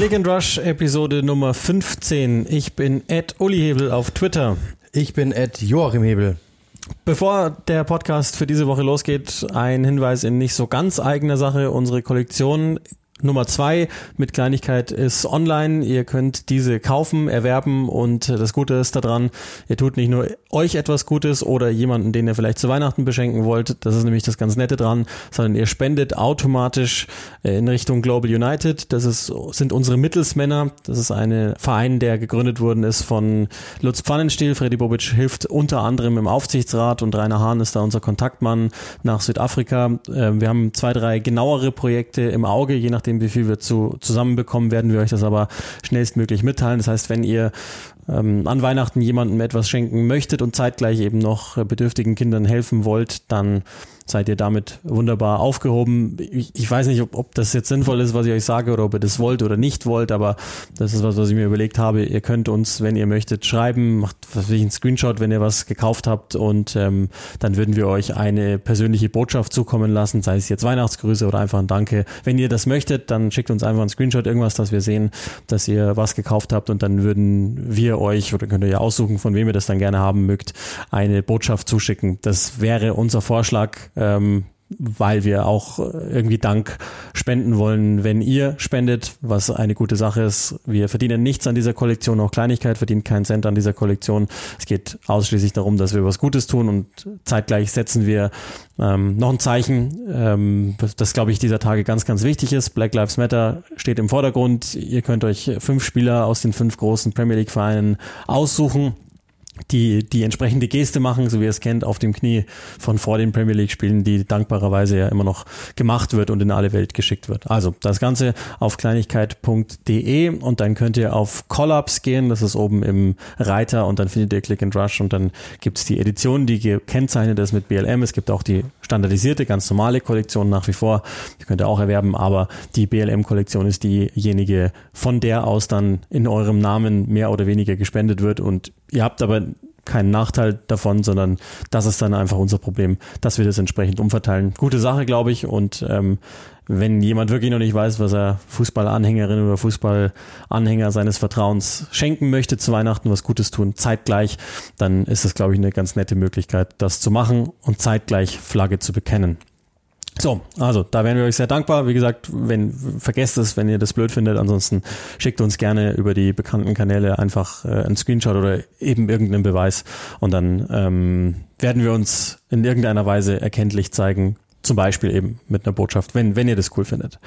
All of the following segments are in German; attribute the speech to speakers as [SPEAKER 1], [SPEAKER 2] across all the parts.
[SPEAKER 1] Click and Rush Episode Nummer 15. Ich bin Ed Uli Hebel auf Twitter.
[SPEAKER 2] Ich bin Ed Joachim Hebel.
[SPEAKER 1] Bevor der Podcast für diese Woche losgeht, ein Hinweis in nicht so ganz eigener Sache. Unsere Kollektion Nummer zwei mit Kleinigkeit ist online. Ihr könnt diese kaufen, erwerben und das Gute ist daran, ihr tut nicht nur euch etwas Gutes oder jemanden, den ihr vielleicht zu Weihnachten beschenken wollt. Das ist nämlich das ganz Nette dran, sondern ihr spendet automatisch äh, in Richtung Global United. Das ist, sind unsere Mittelsmänner. Das ist ein Verein, der gegründet worden ist von Lutz Pfannenstiel. Freddy Bobic hilft unter anderem im Aufsichtsrat und Rainer Hahn ist da unser Kontaktmann nach Südafrika. Ähm, wir haben zwei, drei genauere Projekte im Auge, je nachdem nachdem, wie viel wir zu, zusammenbekommen, werden wir euch das aber schnellstmöglich mitteilen. Das heißt, wenn ihr ähm, an Weihnachten jemandem etwas schenken möchtet und zeitgleich eben noch bedürftigen Kindern helfen wollt, dann seid ihr damit wunderbar aufgehoben. Ich, ich weiß nicht, ob, ob, das jetzt sinnvoll ist, was ich euch sage, oder ob ihr das wollt oder nicht wollt, aber das ist was, was ich mir überlegt habe. Ihr könnt uns, wenn ihr möchtet, schreiben, macht was einen Screenshot, wenn ihr was gekauft habt und ähm, dann würden wir euch eine persönliche Botschaft zukommen lassen, sei es jetzt Weihnachtsgrüße oder einfach ein Danke. Wenn ihr das möchtet, dann schickt uns einfach einen Screenshot, irgendwas, dass wir sehen, dass ihr was gekauft habt und dann würden wir euch, oder könnt ihr ja aussuchen, von wem ihr das dann gerne haben mögt, eine Botschaft zuschicken. Das wäre unser Vorschlag ähm, weil wir auch irgendwie Dank spenden wollen, wenn ihr spendet, was eine gute Sache ist. Wir verdienen nichts an dieser Kollektion, auch Kleinigkeit verdient keinen Cent an dieser Kollektion. Es geht ausschließlich darum, dass wir was Gutes tun und zeitgleich setzen wir ähm, noch ein Zeichen, ähm, das glaube ich dieser Tage ganz, ganz wichtig ist. Black Lives Matter steht im Vordergrund. Ihr könnt euch fünf Spieler aus den fünf großen Premier League Vereinen aussuchen die die entsprechende Geste machen, so wie ihr es kennt, auf dem Knie von vor den Premier League Spielen, die dankbarerweise ja immer noch gemacht wird und in alle Welt geschickt wird. Also das Ganze auf kleinigkeit.de und dann könnt ihr auf Collabs gehen, das ist oben im Reiter und dann findet ihr Click and Rush und dann gibt's die Edition, die gekennzeichnet ist mit BLM. Es gibt auch die standardisierte, ganz normale Kollektion nach wie vor, die könnt ihr auch erwerben, aber die BLM-Kollektion ist diejenige, von der aus dann in eurem Namen mehr oder weniger gespendet wird und Ihr habt aber keinen Nachteil davon, sondern das ist dann einfach unser Problem, dass wir das entsprechend umverteilen. Gute Sache, glaube ich. Und ähm, wenn jemand wirklich noch nicht weiß, was er Fußballanhängerin oder Fußballanhänger seines Vertrauens schenken möchte zu Weihnachten, was Gutes tun, zeitgleich, dann ist das, glaube ich, eine ganz nette Möglichkeit, das zu machen und zeitgleich Flagge zu bekennen. So, also da wären wir euch sehr dankbar. Wie gesagt, wenn vergesst es, wenn ihr das blöd findet. Ansonsten schickt uns gerne über die bekannten Kanäle einfach äh, einen Screenshot oder eben irgendeinen Beweis und dann ähm, werden wir uns in irgendeiner Weise erkenntlich zeigen. Zum Beispiel eben mit einer Botschaft, wenn, wenn ihr das cool findet.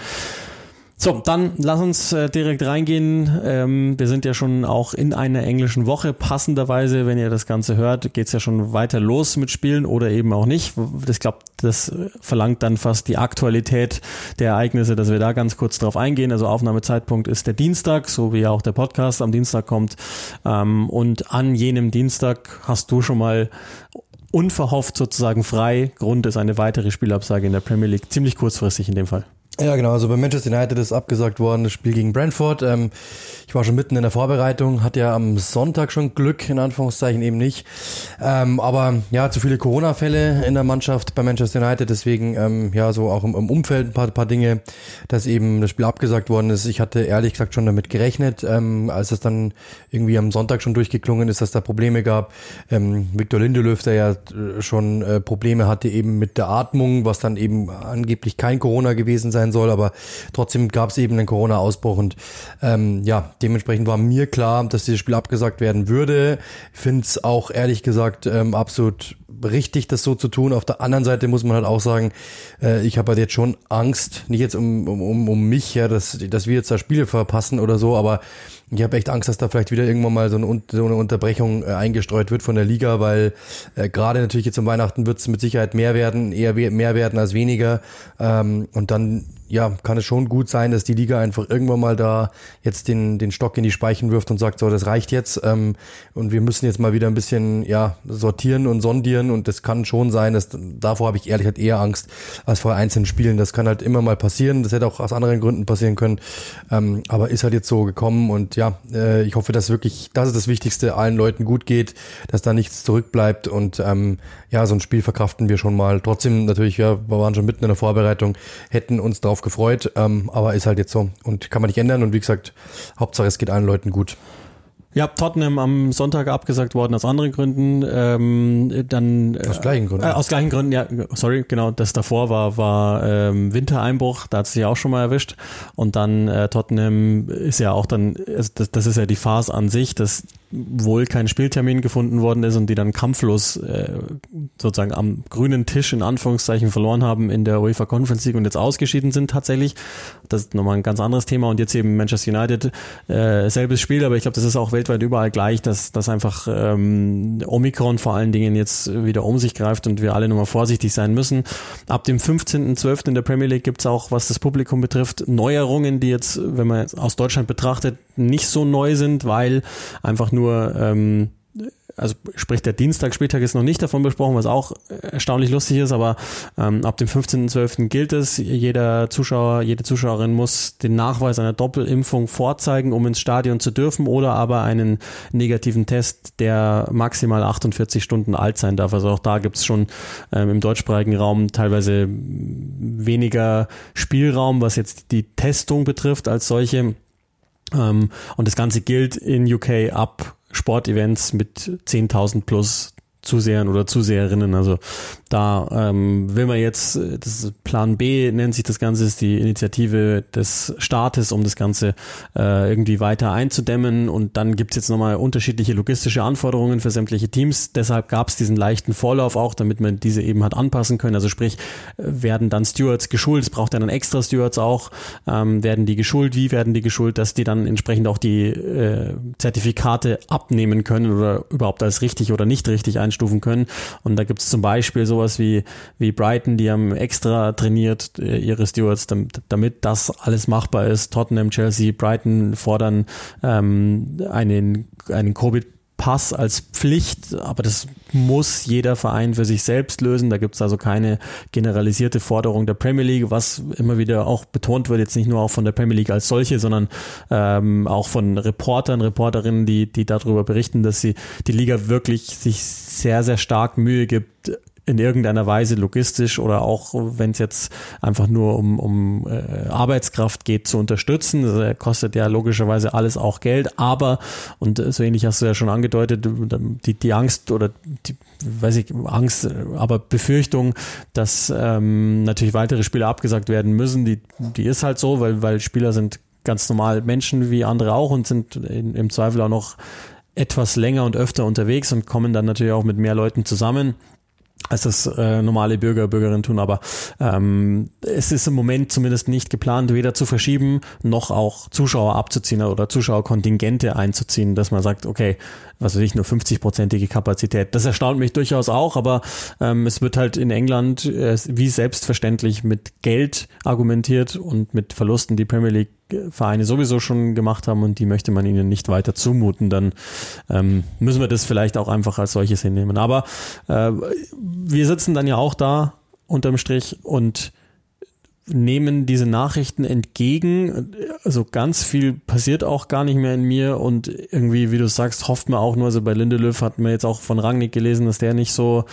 [SPEAKER 1] So, dann lass uns äh, direkt reingehen. Ähm, wir sind ja schon auch in einer englischen Woche. Passenderweise, wenn ihr das Ganze hört, geht's ja schon weiter los mit Spielen oder eben auch nicht. Ich glaube, das verlangt dann fast die Aktualität der Ereignisse, dass wir da ganz kurz drauf eingehen. Also Aufnahmezeitpunkt ist der Dienstag, so wie ja auch der Podcast am Dienstag kommt. Ähm, und an jenem Dienstag hast du schon mal unverhofft sozusagen frei. Grund ist eine weitere Spielabsage in der Premier League. Ziemlich kurzfristig in dem Fall.
[SPEAKER 2] Ja, genau. Also bei Manchester United ist abgesagt worden, das Spiel gegen Brentford. Ähm, ich war schon mitten in der Vorbereitung, hatte ja am Sonntag schon Glück, in Anführungszeichen eben nicht. Ähm, aber ja, zu viele Corona-Fälle in der Mannschaft bei Manchester United, deswegen ähm, ja so auch im, im, Umfeld ein paar, paar Dinge, dass eben das Spiel abgesagt worden ist. Ich hatte ehrlich gesagt schon damit gerechnet, ähm, als es dann irgendwie am Sonntag schon durchgeklungen ist, dass da Probleme gab. Ähm, Victor Lindelöf, der ja äh, schon äh, Probleme hatte eben mit der Atmung, was dann eben angeblich kein Corona gewesen sein soll, aber trotzdem gab es eben einen Corona-Ausbruch und ähm, ja, dementsprechend war mir klar, dass dieses Spiel abgesagt werden würde. Ich finde es auch ehrlich gesagt ähm, absolut richtig, das so zu tun. Auf der anderen Seite muss man halt auch sagen, äh, ich habe halt jetzt schon Angst, nicht jetzt um, um, um mich, ja, dass, dass wir jetzt da Spiele verpassen oder so, aber ich habe echt Angst, dass da vielleicht wieder irgendwann mal so eine, so eine Unterbrechung äh, eingestreut wird von der Liga, weil äh, gerade natürlich jetzt um Weihnachten wird es mit Sicherheit mehr werden, eher mehr werden als weniger. Ähm, und dann ja, kann es schon gut sein, dass die Liga einfach irgendwann mal da jetzt den, den Stock in die Speichen wirft und sagt, so, das reicht jetzt ähm, und wir müssen jetzt mal wieder ein bisschen ja sortieren und sondieren und das kann schon sein, dass davor habe ich ehrlich gesagt eher Angst als vor einzelnen Spielen. Das kann halt immer mal passieren, das hätte auch aus anderen Gründen passieren können, ähm, aber ist halt jetzt so gekommen und ja, äh, ich hoffe, dass wirklich, das ist das Wichtigste, allen Leuten gut geht, dass da nichts zurückbleibt und ähm, ja, so ein Spiel verkraften wir schon mal. Trotzdem natürlich, ja, wir waren schon mitten in der Vorbereitung, hätten uns darauf gefreut, ähm, aber ist halt jetzt so und kann man nicht ändern. Und wie gesagt, Hauptsache es geht allen Leuten gut.
[SPEAKER 1] Ja, Tottenham am Sonntag abgesagt worden aus anderen Gründen. Ähm, dann
[SPEAKER 2] aus gleichen Gründen. Äh,
[SPEAKER 1] aus gleichen Gründen, ja, sorry, genau. Das davor war war ähm, Wintereinbruch, da hat es sich auch schon mal erwischt. Und dann äh, Tottenham ist ja auch dann, das, das ist ja die Phase an sich, dass wohl kein Spieltermin gefunden worden ist und die dann kampflos äh, sozusagen am grünen Tisch in Anführungszeichen verloren haben in der UEFA Conference League und jetzt ausgeschieden sind tatsächlich. Das ist nochmal ein ganz anderes Thema und jetzt eben Manchester United äh, selbes Spiel, aber ich glaube, das ist auch weltweit überall gleich, dass, dass einfach ähm, Omikron vor allen Dingen jetzt wieder um sich greift und wir alle nochmal vorsichtig sein müssen. Ab dem 15.12. in der Premier League gibt's auch, was das Publikum betrifft, Neuerungen, die jetzt, wenn man aus Deutschland betrachtet, nicht so neu sind, weil einfach nur nur ähm, also sprich der Dienstag, Spieltag ist noch nicht davon besprochen, was auch erstaunlich lustig ist, aber ähm, ab dem 15.12. gilt es, jeder Zuschauer, jede Zuschauerin muss den Nachweis einer Doppelimpfung vorzeigen, um ins Stadion zu dürfen oder aber einen negativen Test, der maximal 48 Stunden alt sein darf. Also auch da gibt es schon ähm, im deutschsprachigen Raum teilweise weniger Spielraum, was jetzt die Testung betrifft als solche. Ähm, und das Ganze gilt in UK ab Sportevents mit 10.000 plus Zusehern oder Zuseherinnen. Also da ähm, will man jetzt, das ist Plan B nennt sich das Ganze, ist die Initiative des Staates, um das Ganze äh, irgendwie weiter einzudämmen. Und dann gibt's jetzt nochmal unterschiedliche logistische Anforderungen für sämtliche Teams. Deshalb gab's diesen leichten Vorlauf auch, damit man diese eben hat anpassen können. Also sprich, werden dann Stewards geschult, es braucht dann extra Stewards auch, ähm, werden die geschult, wie werden die geschult, dass die dann entsprechend auch die äh, Zertifikate abnehmen können oder überhaupt als richtig oder nicht richtig einstufen können. Und da gibt es zum Beispiel sowas wie, wie Brighton, die haben extra trainiert, äh, ihre Stewards, damit, damit das alles machbar ist. Tottenham, Chelsea, Brighton fordern ähm, einen, einen Covid Pass als Pflicht, aber das muss jeder Verein für sich selbst lösen. Da gibt es also keine generalisierte Forderung der Premier League, was immer wieder auch betont wird, jetzt nicht nur auch von der Premier League als solche, sondern ähm, auch von Reportern, Reporterinnen, die, die darüber berichten, dass sie die Liga wirklich sich sehr, sehr stark Mühe gibt, in irgendeiner Weise logistisch oder auch wenn es jetzt einfach nur um, um äh, Arbeitskraft geht, zu unterstützen. Das äh, kostet ja logischerweise alles auch Geld, aber, und so ähnlich hast du ja schon angedeutet, die, die Angst oder die, weiß ich, Angst, aber Befürchtung, dass ähm, natürlich weitere Spiele abgesagt werden müssen, die, die ist halt so, weil, weil Spieler sind ganz normal Menschen wie andere auch und sind in, im Zweifel auch noch etwas länger und öfter unterwegs und kommen dann natürlich auch mit mehr Leuten zusammen als das äh, normale Bürger, Bürgerinnen tun. Aber ähm, es ist im Moment zumindest nicht geplant, weder zu verschieben, noch auch Zuschauer abzuziehen oder Zuschauerkontingente einzuziehen, dass man sagt, okay, was weiß ich, nur 50-prozentige Kapazität. Das erstaunt mich durchaus auch, aber ähm, es wird halt in England äh, wie selbstverständlich mit Geld argumentiert und mit Verlusten die Premier League Vereine sowieso schon gemacht haben und die möchte man ihnen nicht weiter zumuten, dann ähm, müssen wir das vielleicht auch einfach als solches hinnehmen. Aber äh, wir sitzen dann ja auch da unterm Strich und nehmen diese Nachrichten entgegen. Also ganz viel passiert auch gar nicht mehr in mir und irgendwie, wie du sagst, hofft man auch nur, also bei Lindelöw hat man jetzt auch von Rangnick gelesen, dass der nicht so,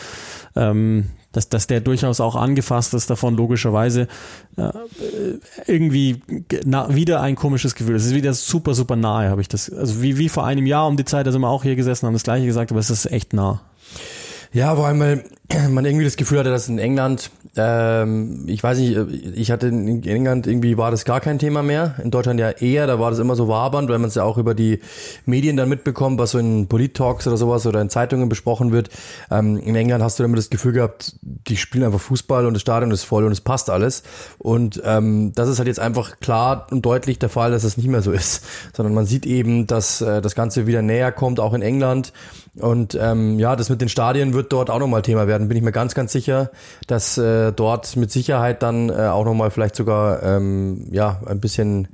[SPEAKER 1] ähm, dass, dass der durchaus auch angefasst ist davon, logischerweise. Äh, irgendwie na, wieder ein komisches Gefühl. Es ist wieder super, super nahe, habe ich das. Also wie, wie vor einem Jahr um die Zeit, da sind wir auch hier gesessen, haben das gleiche gesagt, aber es ist echt nah.
[SPEAKER 2] Ja, vor allem, weil man irgendwie das Gefühl hatte, dass in England, ähm, ich weiß nicht, ich hatte in England irgendwie war das gar kein Thema mehr. In Deutschland ja eher, da war das immer so wabernd, weil man es ja auch über die Medien dann mitbekommt, was so in Polit-Talks oder sowas oder in Zeitungen besprochen wird. Ähm, in England hast du immer das Gefühl gehabt, die spielen einfach Fußball und das Stadion ist voll und es passt alles. Und ähm, das ist halt jetzt einfach klar und deutlich der Fall, dass es das nicht mehr so ist, sondern man sieht eben, dass äh, das Ganze wieder näher kommt, auch in England und ähm, ja, das mit den Stadien wird dort auch nochmal Thema werden, bin ich mir ganz, ganz sicher, dass äh, dort mit Sicherheit dann äh, auch nochmal vielleicht sogar ähm, ja ein bisschen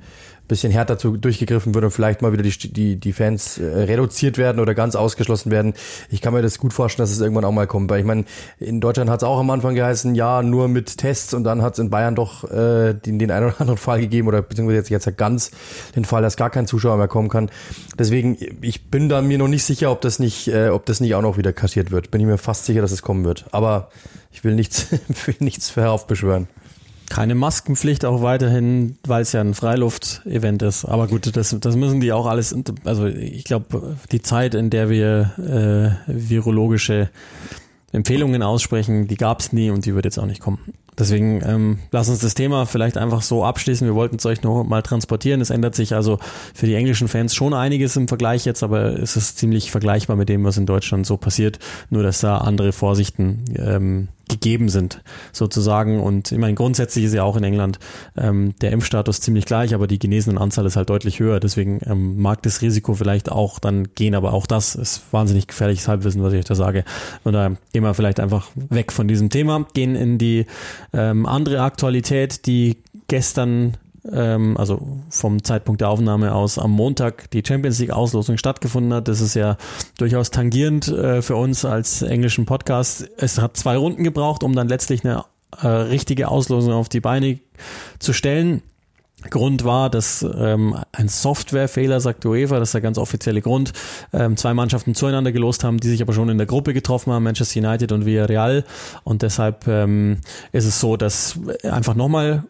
[SPEAKER 2] bisschen härter zu, durchgegriffen wird und vielleicht mal wieder die, die, die Fans äh, reduziert werden oder ganz ausgeschlossen werden. Ich kann mir das gut vorstellen, dass es irgendwann auch mal kommt. Weil ich meine, in Deutschland hat es auch am Anfang geheißen, ja, nur mit Tests und dann hat es in Bayern doch äh, den, den einen oder anderen Fall gegeben oder beziehungsweise jetzt, jetzt ganz den Fall, dass gar kein Zuschauer mehr kommen kann. Deswegen, ich bin da mir noch nicht sicher, ob das nicht, äh, ob das nicht auch noch wieder kassiert wird. Bin ich mir fast sicher, dass es kommen wird. Aber ich will nichts, will nichts heraufbeschwören.
[SPEAKER 1] Keine Maskenpflicht auch weiterhin, weil es ja ein Freiluft-Event ist. Aber gut, das, das müssen die auch alles, also ich glaube, die Zeit, in der wir äh, virologische Empfehlungen aussprechen, die gab es nie und die wird jetzt auch nicht kommen. Deswegen ähm, lass uns das Thema vielleicht einfach so abschließen. Wir wollten es euch noch mal transportieren. Es ändert sich also für die englischen Fans schon einiges im Vergleich jetzt, aber es ist ziemlich vergleichbar mit dem, was in Deutschland so passiert. Nur dass da andere Vorsichten ähm, gegeben sind, sozusagen. Und ich meine, grundsätzlich ist ja auch in England ähm, der Impfstatus ziemlich gleich, aber die genesenen Anzahl ist halt deutlich höher. Deswegen ähm, mag das Risiko vielleicht auch dann gehen, aber auch das ist wahnsinnig gefährliches Halbwissen, was ich euch da sage. Und da gehen wir vielleicht einfach weg von diesem Thema, gehen in die ähm, andere Aktualität, die gestern ähm, also vom Zeitpunkt der Aufnahme aus am Montag die Champions League Auslosung stattgefunden hat. Das ist ja durchaus tangierend äh, für uns als englischen Podcast. Es hat zwei Runden gebraucht, um dann letztlich eine äh, richtige Auslosung auf die Beine zu stellen. Grund war, dass ähm, ein Softwarefehler, sagt UEFA, das ist der ganz offizielle Grund, ähm, zwei Mannschaften zueinander gelost haben, die sich aber schon in der Gruppe getroffen haben, Manchester United und Villarreal. Und deshalb ähm, ist es so, dass einfach nochmal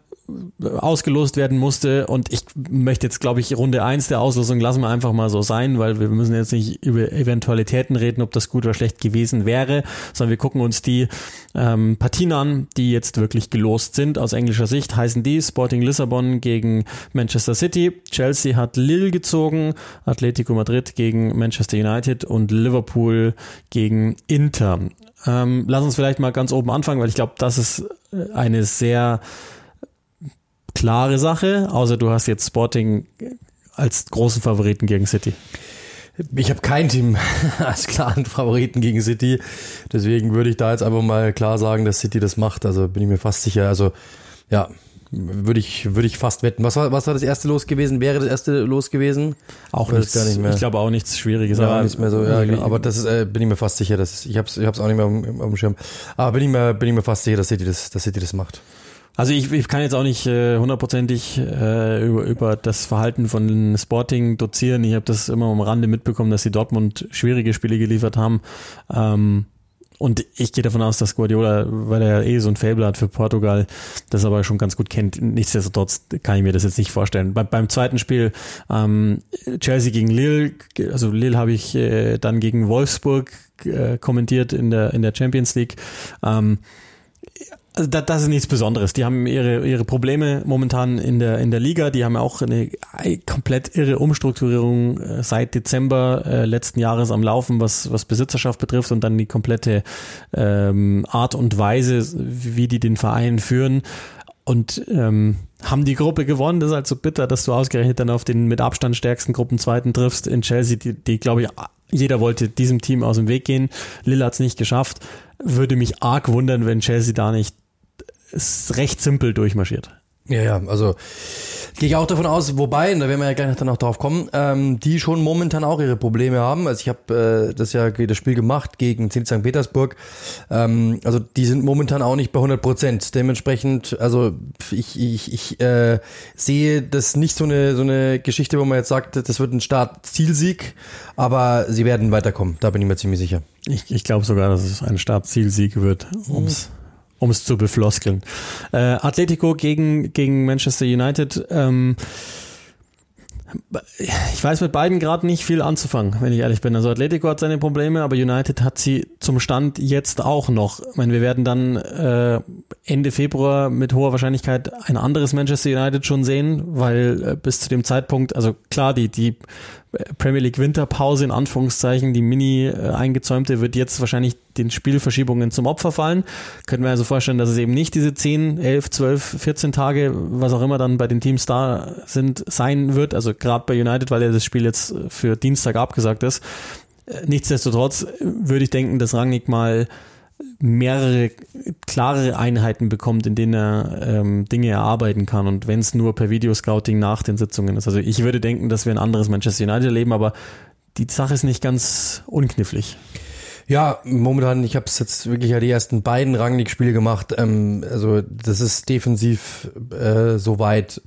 [SPEAKER 1] ausgelost werden musste. Und ich möchte jetzt, glaube ich, Runde eins der Auslosung lassen wir einfach mal so sein, weil wir müssen jetzt nicht über Eventualitäten reden, ob das gut oder schlecht gewesen wäre, sondern wir gucken uns die ähm, Partien an, die jetzt wirklich gelost sind. Aus englischer Sicht heißen die Sporting Lissabon gegen Manchester City, Chelsea hat Lille gezogen, Atletico Madrid gegen Manchester United und Liverpool gegen Inter. Ähm, lass uns vielleicht mal ganz oben anfangen, weil ich glaube, das ist eine sehr klare Sache, außer du hast jetzt Sporting als großen Favoriten gegen City.
[SPEAKER 2] Ich habe kein Team als klaren Favoriten gegen City. Deswegen würde ich da jetzt einfach mal klar sagen, dass City das macht. Also bin ich mir fast sicher. Also ja, würde ich, würde ich fast wetten. Was war, was war das erste Los gewesen? Wäre das erste Los gewesen?
[SPEAKER 1] Auch nichts, gar nicht mehr. Ich glaube auch nichts Schwieriges.
[SPEAKER 2] Ja, aber nichts mehr so. Ja, genau. Aber das ist, äh, bin ich mir fast sicher. Dass, ich habe es ich hab's auch nicht mehr auf, auf dem Schirm. Aber bin ich mir, bin ich mir fast sicher, dass City das, dass City das macht.
[SPEAKER 1] Also ich, ich kann jetzt auch nicht äh, hundertprozentig äh, über, über das Verhalten von Sporting dozieren. Ich habe das immer am Rande mitbekommen, dass sie Dortmund schwierige Spiele geliefert haben. Ähm, und ich gehe davon aus, dass Guardiola, weil er ja eh so ein Fable hat für Portugal, das aber schon ganz gut kennt. Nichtsdestotrotz kann ich mir das jetzt nicht vorstellen. Bei, beim zweiten Spiel ähm, Chelsea gegen Lille, also Lille habe ich äh, dann gegen Wolfsburg äh, kommentiert in der in der Champions League. Ähm, also das, das ist nichts Besonderes. Die haben ihre, ihre Probleme momentan in der, in der Liga. Die haben auch eine komplett irre Umstrukturierung äh, seit Dezember äh, letzten Jahres am Laufen, was, was Besitzerschaft betrifft und dann die komplette ähm, Art und Weise, wie die den Verein führen. Und ähm, haben die Gruppe gewonnen. Das ist halt so bitter, dass du ausgerechnet dann auf den mit Abstand stärksten Gruppenzweiten triffst in Chelsea, die, die glaube ich, jeder wollte diesem Team aus dem Weg gehen. Lille hat es nicht geschafft. Würde mich arg wundern, wenn Chelsea da nicht ist recht simpel durchmarschiert.
[SPEAKER 2] Ja, ja, also gehe ich auch davon aus, wobei, da werden wir ja gleich dann noch drauf kommen, ähm, die schon momentan auch ihre Probleme haben. Also ich habe äh, das ja das Spiel gemacht gegen Zenit St. Petersburg. Ähm, also die sind momentan auch nicht bei 100 Prozent. Dementsprechend, also ich, ich, ich äh, sehe das nicht so eine so eine Geschichte, wo man jetzt sagt, das wird ein Start-Zielsieg, aber sie werden weiterkommen. Da bin ich mir ziemlich sicher.
[SPEAKER 1] Ich, ich glaube sogar, dass es ein Start-Zielsieg wird, ums um es zu befloskeln. Äh, Atletico gegen, gegen Manchester United. Ähm, ich weiß mit beiden gerade nicht viel anzufangen, wenn ich ehrlich bin. Also Atletico hat seine Probleme, aber United hat sie zum Stand jetzt auch noch. Ich meine, wir werden dann äh, Ende Februar mit hoher Wahrscheinlichkeit ein anderes Manchester United schon sehen, weil äh, bis zu dem Zeitpunkt, also klar, die, die Premier League Winterpause in Anführungszeichen, die mini äh, eingezäumte, wird jetzt wahrscheinlich den Spielverschiebungen zum Opfer fallen. Können wir also vorstellen, dass es eben nicht diese 10, 11, 12, 14 Tage, was auch immer dann bei den Teams da sind, sein wird. Also gerade bei United, weil ja das Spiel jetzt für Dienstag abgesagt ist. Äh, nichtsdestotrotz würde ich denken, dass Rangnick mal mehrere klare Einheiten bekommt, in denen er ähm, Dinge erarbeiten kann und wenn es nur per Videoscouting nach den Sitzungen ist. Also ich würde denken, dass wir ein anderes Manchester United erleben, aber die Sache ist nicht ganz unknifflig.
[SPEAKER 2] Ja, momentan, ich habe es jetzt wirklich ja die ersten beiden Rangnick-Spiele gemacht. Ähm, also das ist defensiv äh, soweit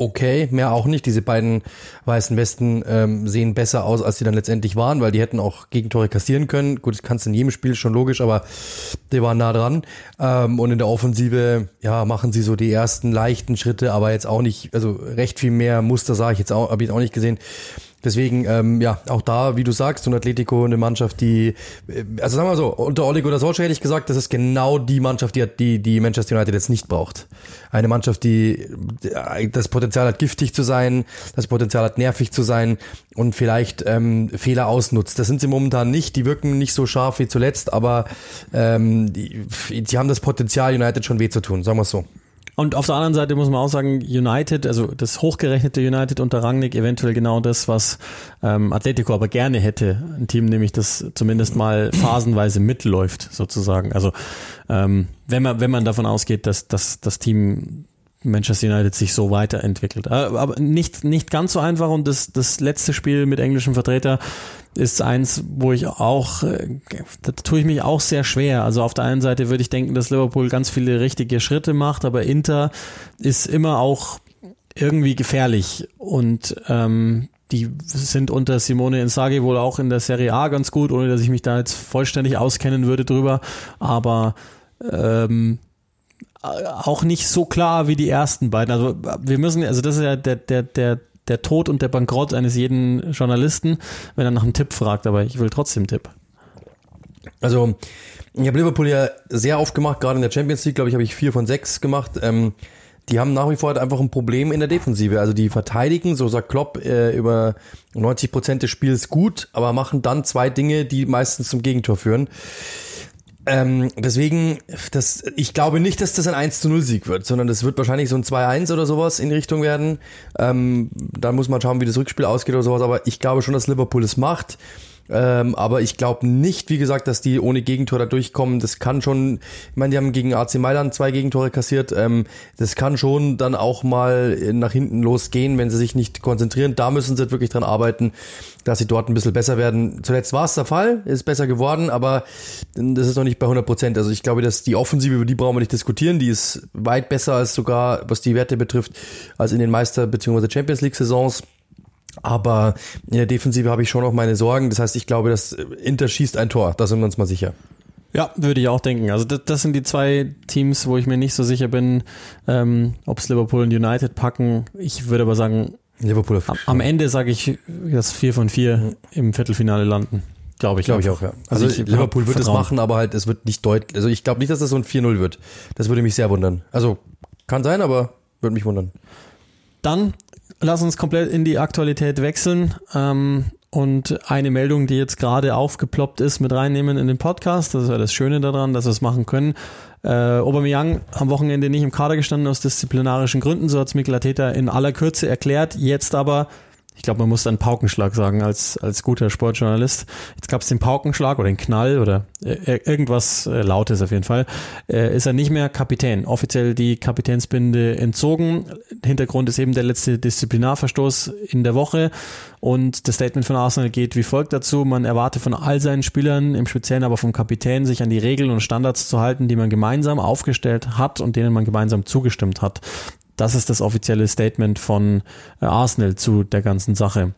[SPEAKER 2] okay, mehr auch nicht. Diese beiden weißen Westen ähm, sehen besser aus, als sie dann letztendlich waren, weil die hätten auch Gegentore kassieren können. Gut, das kannst du in jedem Spiel schon logisch, aber die waren nah dran. Ähm, und in der Offensive, ja, machen sie so die ersten leichten Schritte, aber jetzt auch nicht, also recht viel mehr Muster sah ich jetzt auch, habe ich auch nicht gesehen. Deswegen, ähm, ja, auch da, wie du sagst, und Atletico eine Mannschaft, die, äh, also sagen wir mal so, unter Oleg oder Solskjaer hätte ich gesagt, das ist genau die Mannschaft, die, die, die Manchester United jetzt nicht braucht. Eine Mannschaft, die das Potenzial hat, giftig zu sein, das Potenzial hat, nervig zu sein und vielleicht ähm, Fehler ausnutzt. Das sind sie momentan nicht, die wirken nicht so scharf wie zuletzt, aber ähm, die, die haben das Potenzial, United schon weh zu tun, sagen wir es so.
[SPEAKER 1] Und auf der anderen Seite muss man auch sagen, United, also das hochgerechnete United unter Rangnick, eventuell genau das, was ähm, Atletico aber gerne hätte. Ein Team nämlich, das zumindest mal phasenweise mitläuft, sozusagen. Also ähm, wenn man, wenn man davon ausgeht, dass, dass das Team Manchester United sich so weiterentwickelt. Äh, aber nicht, nicht ganz so einfach und das, das letzte Spiel mit englischem Vertreter ist eins, wo ich auch, äh, da tue ich mich auch sehr schwer. Also auf der einen Seite würde ich denken, dass Liverpool ganz viele richtige Schritte macht, aber Inter ist immer auch irgendwie gefährlich und ähm, die sind unter Simone Inzaghi wohl auch in der Serie A ganz gut, ohne dass ich mich da jetzt vollständig auskennen würde drüber, aber ähm, auch nicht so klar wie die ersten beiden. Also wir müssen, also das ist ja der, der, der der Tod und der Bankrott eines jeden Journalisten, wenn er nach einem Tipp fragt, aber ich will trotzdem Tipp.
[SPEAKER 2] Also, ich habe Liverpool ja sehr oft gemacht, gerade in der Champions League, glaube ich, habe ich vier von sechs gemacht. Ähm, die haben nach wie vor halt einfach ein Problem in der Defensive. Also die verteidigen, so sagt Klopp, äh, über 90 Prozent des Spiels gut, aber machen dann zwei Dinge, die meistens zum Gegentor führen. Ähm, deswegen, das, ich glaube nicht, dass das ein 1 zu 0 Sieg wird, sondern das wird wahrscheinlich so ein 2-1 oder sowas in die Richtung werden. Ähm, da muss man schauen, wie das Rückspiel ausgeht oder sowas, aber ich glaube schon, dass Liverpool es macht. Ähm, aber ich glaube nicht, wie gesagt, dass die ohne Gegentor da durchkommen. Das kann schon, ich meine, die haben gegen AC Mailand zwei Gegentore kassiert. Ähm, das kann schon dann auch mal nach hinten losgehen, wenn sie sich nicht konzentrieren. Da müssen sie wirklich dran arbeiten, dass sie dort ein bisschen besser werden. Zuletzt war es der Fall, ist besser geworden, aber das ist noch nicht bei 100 Prozent. Also ich glaube, dass die Offensive, über die brauchen wir nicht diskutieren. Die ist weit besser als sogar, was die Werte betrifft, als in den Meister- bzw. Champions League Saisons. Aber in der Defensive habe ich schon noch meine Sorgen. Das heißt, ich glaube, dass Inter schießt ein Tor. Da sind wir uns mal sicher.
[SPEAKER 1] Ja, würde ich auch denken. Also das, das sind die zwei Teams, wo ich mir nicht so sicher bin, ähm, ob es Liverpool und United packen. Ich würde aber sagen, Liverpool am, am Ende sage ich, dass vier von vier mhm. im Viertelfinale landen. Glaube ich.
[SPEAKER 2] Glaube ich auch, ja. Also, also Liverpool wird es machen, aber halt, es wird nicht deutlich. Also ich glaube nicht, dass das so ein 4-0 wird. Das würde mich sehr wundern. Also kann sein, aber würde mich wundern.
[SPEAKER 1] Dann lass uns komplett in die Aktualität wechseln ähm, und eine Meldung, die jetzt gerade aufgeploppt ist, mit reinnehmen in den Podcast. Das ist ja das Schöne daran, dass wir es machen können. Äh, Aubameyang am Wochenende nicht im Kader gestanden aus disziplinarischen Gründen, so hat es Mikel Arteta in aller Kürze erklärt. Jetzt aber ich glaube, man muss dann Paukenschlag sagen als, als guter Sportjournalist. Jetzt gab es den Paukenschlag oder den Knall oder äh, irgendwas äh, Lautes auf jeden Fall. Äh, ist er nicht mehr Kapitän. Offiziell die Kapitänsbinde entzogen. Hintergrund ist eben der letzte Disziplinarverstoß in der Woche. Und das Statement von Arsenal geht wie folgt dazu. Man erwarte von all seinen Spielern, im Speziellen aber vom Kapitän, sich an die Regeln und Standards zu halten, die man gemeinsam aufgestellt hat und denen man gemeinsam zugestimmt hat. Das ist das offizielle Statement von äh, Arsenal zu der ganzen Sache.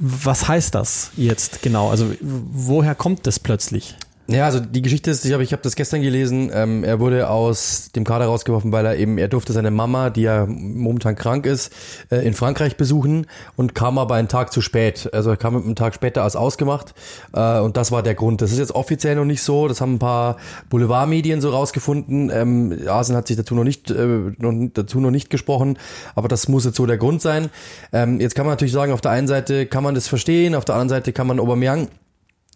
[SPEAKER 1] Was heißt das jetzt genau? Also woher kommt das plötzlich?
[SPEAKER 2] Ja, also die Geschichte ist, ich habe ich hab das gestern gelesen, ähm, er wurde aus dem Kader rausgeworfen, weil er eben, er durfte seine Mama, die ja momentan krank ist, äh, in Frankreich besuchen und kam aber einen Tag zu spät. Also er kam einen Tag später als ausgemacht äh, und das war der Grund. Das ist jetzt offiziell noch nicht so, das haben ein paar Boulevardmedien so rausgefunden. Ähm, Arsen hat sich dazu noch nicht, äh, noch, dazu noch nicht gesprochen, aber das muss jetzt so der Grund sein. Ähm, jetzt kann man natürlich sagen, auf der einen Seite kann man das verstehen, auf der anderen Seite kann man Aubameyang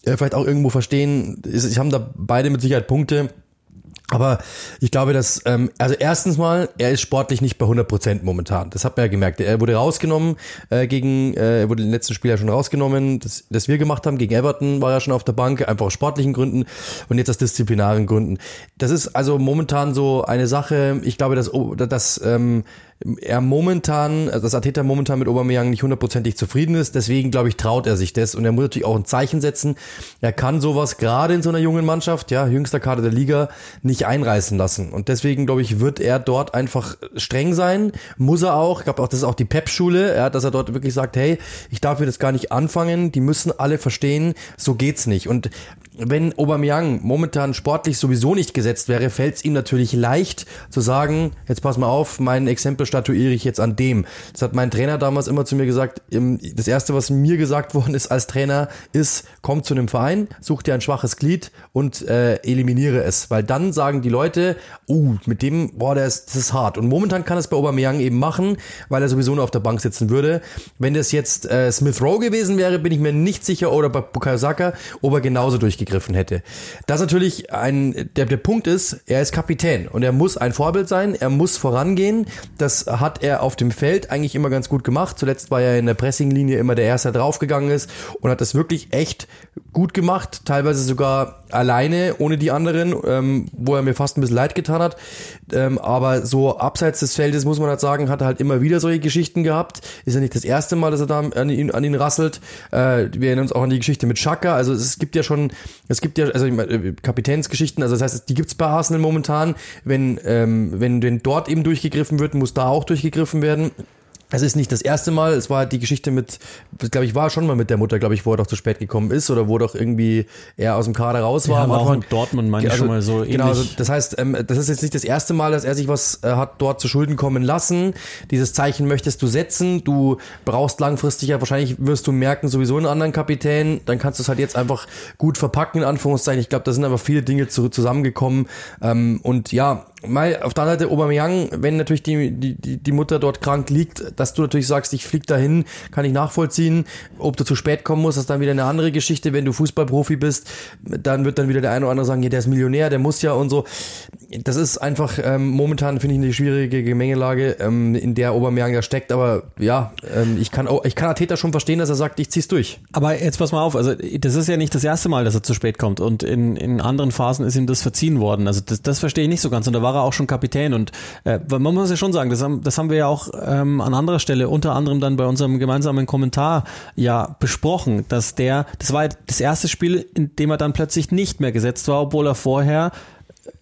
[SPEAKER 2] äh, vielleicht auch irgendwo verstehen. Ich haben da beide mit Sicherheit Punkte. Aber ich glaube, dass, ähm, also erstens mal, er ist sportlich nicht bei 100 Prozent momentan. Das hat man ja gemerkt. Er wurde rausgenommen äh, gegen, äh, er wurde im letzten Spiel ja schon rausgenommen, das, das wir gemacht haben. Gegen Everton war er schon auf der Bank, einfach aus sportlichen Gründen und jetzt aus disziplinaren Gründen. Das ist also momentan so eine Sache, ich glaube, dass, dass ähm, er momentan, also dass Ateta momentan mit Aubameyang nicht hundertprozentig zufrieden ist. Deswegen, glaube ich, traut er sich das und er muss natürlich auch ein Zeichen setzen. Er kann sowas gerade in so einer jungen Mannschaft, ja, jüngster Kader der Liga, nicht einreißen lassen. Und deswegen, glaube ich, wird er dort einfach streng sein. Muss er auch. Ich glaube auch, das ist auch die Pep-Schule, ja, dass er dort wirklich sagt, hey, ich darf mir das gar nicht anfangen. Die müssen alle verstehen, so geht's nicht. Und wenn Aubameyang momentan sportlich sowieso nicht gesetzt wäre, fällt es ihm natürlich leicht zu sagen, jetzt pass mal auf, mein Exempel statuiere ich jetzt an dem. Das hat mein Trainer damals immer zu mir gesagt, das erste, was mir gesagt worden ist als Trainer, ist, komm zu einem Verein, such dir ein schwaches Glied und äh, eliminiere es, weil dann sagen die Leute, uh, mit dem, boah, der ist, das ist hart. Und momentan kann es bei Aubameyang eben machen, weil er sowieso nur auf der Bank sitzen würde. Wenn das jetzt äh, Smith Rowe gewesen wäre, bin ich mir nicht sicher, oder bei Bukayo Saka, ob er genauso durchgegriffen hätte. Das natürlich ein, der, der Punkt ist, er ist Kapitän und er muss ein Vorbild sein, er muss vorangehen. Das hat er auf dem Feld eigentlich immer ganz gut gemacht. Zuletzt war er in der Pressinglinie immer der Erste, der draufgegangen ist und hat das wirklich echt gut gemacht, teilweise sogar alleine, ohne die anderen, ähm, wo er mir fast ein bisschen leid getan hat. Ähm, aber so abseits des Feldes, muss man halt sagen, hat er halt immer wieder solche Geschichten gehabt. Ist ja nicht das erste Mal, dass er da an ihn, an ihn rasselt. Äh, wir erinnern uns auch an die Geschichte mit Chaka. Also es gibt ja schon, es gibt ja, also äh, Kapitänsgeschichten, also das heißt, die gibt's bei Arsenal momentan. Wenn, ähm, wenn, wenn dort eben durchgegriffen wird, muss da auch durchgegriffen werden. Es ist nicht das erste Mal, es war die Geschichte mit, glaube ich, war schon mal mit der Mutter, glaube ich, wo er doch zu spät gekommen ist oder wo doch irgendwie er aus dem Kader raus war.
[SPEAKER 1] Ja, war auch in Dortmund meine also, ich schon mal so
[SPEAKER 2] Genau, also das heißt, ähm, das ist jetzt nicht das erste Mal, dass er sich was äh, hat dort zu Schulden kommen lassen. Dieses Zeichen möchtest du setzen, du brauchst langfristig ja, wahrscheinlich wirst du merken, sowieso einen anderen Kapitän, dann kannst du es halt jetzt einfach gut verpacken, in Anführungszeichen. Ich glaube, da sind aber viele Dinge zu, zusammengekommen ähm, und ja, mal auf der anderen Seite Aubameyang, wenn natürlich die, die, die Mutter dort krank liegt, dass du natürlich sagst, ich flieg dahin, kann ich nachvollziehen. Ob du zu spät kommen musst, ist dann wieder eine andere Geschichte. Wenn du Fußballprofi bist, dann wird dann wieder der eine oder andere sagen, ja, der ist Millionär, der muss ja und so. Das ist einfach ähm, momentan, finde ich, eine schwierige Gemengelage, ähm, in der Aubameyang da steckt. Aber ja, ähm, ich kann ich kann Ateta schon verstehen, dass er sagt, ich zieh's durch.
[SPEAKER 1] Aber jetzt pass mal auf, also das ist ja nicht das erste Mal, dass er zu spät kommt. Und in, in anderen Phasen ist ihm das verziehen worden. Also das, das verstehe ich nicht so ganz. Und da war war er auch schon Kapitän und äh, man muss ja schon sagen, das haben, das haben wir ja auch ähm, an anderer Stelle, unter anderem dann bei unserem gemeinsamen Kommentar ja besprochen, dass der, das war das erste Spiel, in dem er dann plötzlich nicht mehr gesetzt war, obwohl er vorher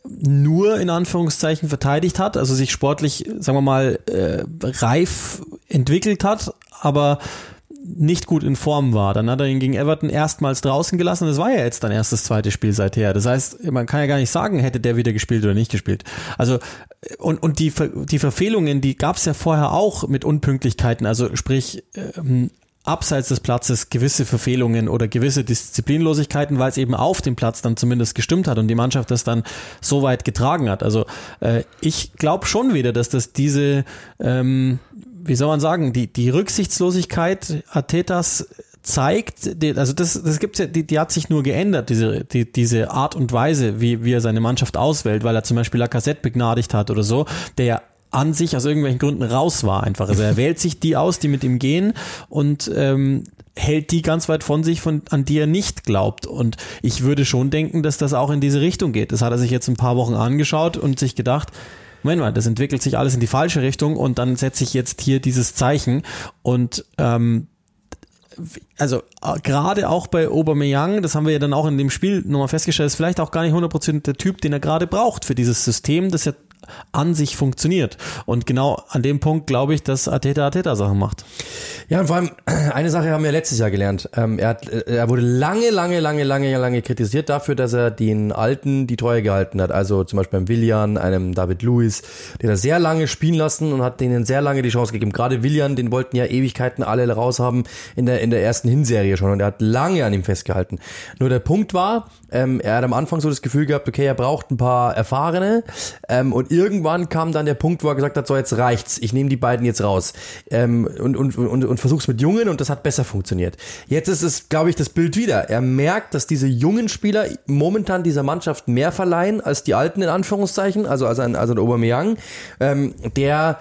[SPEAKER 1] nur in Anführungszeichen verteidigt hat, also sich sportlich, sagen wir mal, äh, reif entwickelt hat, aber nicht gut in Form war. Dann hat er ihn gegen Everton erstmals draußen gelassen. Das war ja jetzt dann erst das zweite Spiel seither. Das heißt, man kann ja gar nicht sagen, hätte der wieder gespielt oder nicht gespielt. Also und, und die, die Verfehlungen, die gab es ja vorher auch mit Unpünktlichkeiten. Also sprich, ähm, abseits des Platzes gewisse Verfehlungen oder gewisse Disziplinlosigkeiten, weil es eben auf dem Platz dann zumindest gestimmt hat und die Mannschaft das dann so weit getragen hat. Also äh, ich glaube schon wieder, dass das diese ähm, wie soll man sagen, die, die Rücksichtslosigkeit Atetas zeigt, die, also das, das gibt's ja, die, die hat sich nur geändert, diese, die, diese Art und Weise, wie, wie er seine Mannschaft auswählt, weil er zum Beispiel Lacazette begnadigt hat oder so, der ja an sich aus irgendwelchen Gründen raus war einfach. Also er wählt sich die aus, die mit ihm gehen und ähm, hält die ganz weit von sich, von, an die er nicht glaubt. Und ich würde schon denken, dass das auch in diese Richtung geht. Das hat er sich jetzt ein paar Wochen angeschaut und sich gedacht, Moment mal, das entwickelt sich alles in die falsche Richtung und dann setze ich jetzt hier dieses Zeichen und ähm, also äh, gerade auch bei Aubameyang, das haben wir ja dann auch in dem Spiel nochmal festgestellt, ist vielleicht auch gar nicht 100% der Typ, den er gerade braucht für dieses System, das ja an sich funktioniert. Und genau an dem Punkt glaube ich, dass Ateta Ateta Sachen macht.
[SPEAKER 2] Ja, und vor allem eine Sache haben wir letztes Jahr gelernt. Ähm, er, hat, äh, er wurde lange, lange, lange, lange, lange kritisiert dafür, dass er den Alten die Treue gehalten hat. Also zum Beispiel beim Willian, einem David Lewis, den er sehr lange spielen lassen und hat denen sehr lange die Chance gegeben. Gerade Willian, den wollten ja Ewigkeiten alle raushaben in der, in der ersten Hinserie schon und er hat lange an ihm festgehalten. Nur der Punkt war, ähm, er hat am Anfang so das Gefühl gehabt, okay, er braucht ein paar Erfahrene ähm, und irgendwann kam dann der Punkt, wo er gesagt hat, so jetzt reicht's, ich nehme die beiden jetzt raus ähm, und, und, und, und versuch's mit Jungen und das hat besser funktioniert. Jetzt ist es, glaube ich, das Bild wieder. Er merkt, dass diese jungen Spieler momentan dieser Mannschaft mehr verleihen als die alten in Anführungszeichen, also als ein, also ein Aubameyang, ähm, der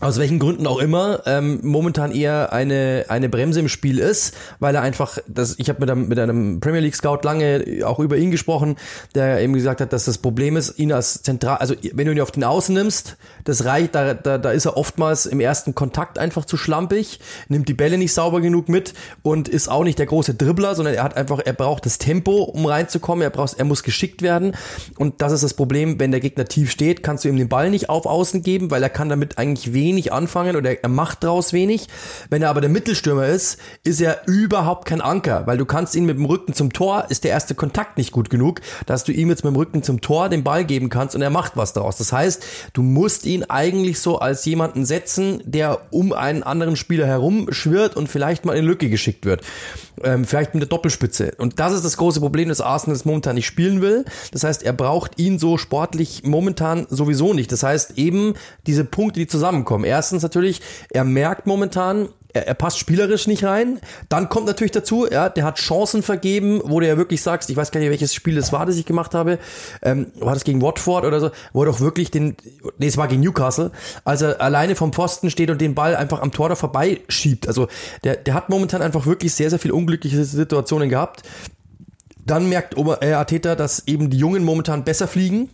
[SPEAKER 2] aus welchen Gründen auch immer, ähm, momentan eher eine, eine Bremse im Spiel ist, weil er einfach, das, ich habe mit einem, mit einem Premier League Scout lange auch über ihn gesprochen, der eben gesagt hat, dass das Problem ist, ihn als zentral, also wenn du ihn auf den Außen nimmst, das reicht, da, da, da ist er oftmals im ersten Kontakt einfach zu schlampig, nimmt die Bälle nicht sauber genug mit und ist auch nicht der große Dribbler, sondern er hat einfach, er braucht das Tempo, um reinzukommen, er braucht, er muss geschickt werden und das ist das Problem, wenn der Gegner tief steht, kannst du ihm den Ball nicht auf Außen geben, weil er kann damit eigentlich wenig wenig anfangen oder er macht draus wenig. Wenn er aber der Mittelstürmer ist, ist er überhaupt kein Anker, weil du kannst ihn mit dem Rücken zum Tor, ist der erste Kontakt nicht gut genug, dass du ihm jetzt mit dem Rücken zum Tor den Ball geben kannst und er macht was daraus. Das heißt, du musst ihn eigentlich so als jemanden setzen, der um einen anderen Spieler herum schwirrt und vielleicht mal in Lücke geschickt wird. Ähm, vielleicht mit der Doppelspitze. Und das ist das große Problem, dass Arsenal das momentan nicht spielen will. Das heißt, er braucht ihn so sportlich momentan sowieso nicht. Das heißt eben diese Punkte, die zusammenkommen. Erstens natürlich, er merkt momentan, er, er passt spielerisch nicht rein. Dann kommt natürlich dazu, ja, der hat Chancen vergeben, wo du ja wirklich sagst, ich weiß gar nicht, welches Spiel das war, das ich gemacht habe. Ähm, war das gegen Watford oder so, wo er doch wirklich den, nee, es war gegen Newcastle, als er alleine vom Pfosten steht und den Ball einfach am Tor da vorbeischiebt. Also der, der hat momentan einfach wirklich sehr, sehr viel unglückliche Situationen gehabt. Dann merkt Ober äh, Arteta, dass eben die Jungen momentan besser fliegen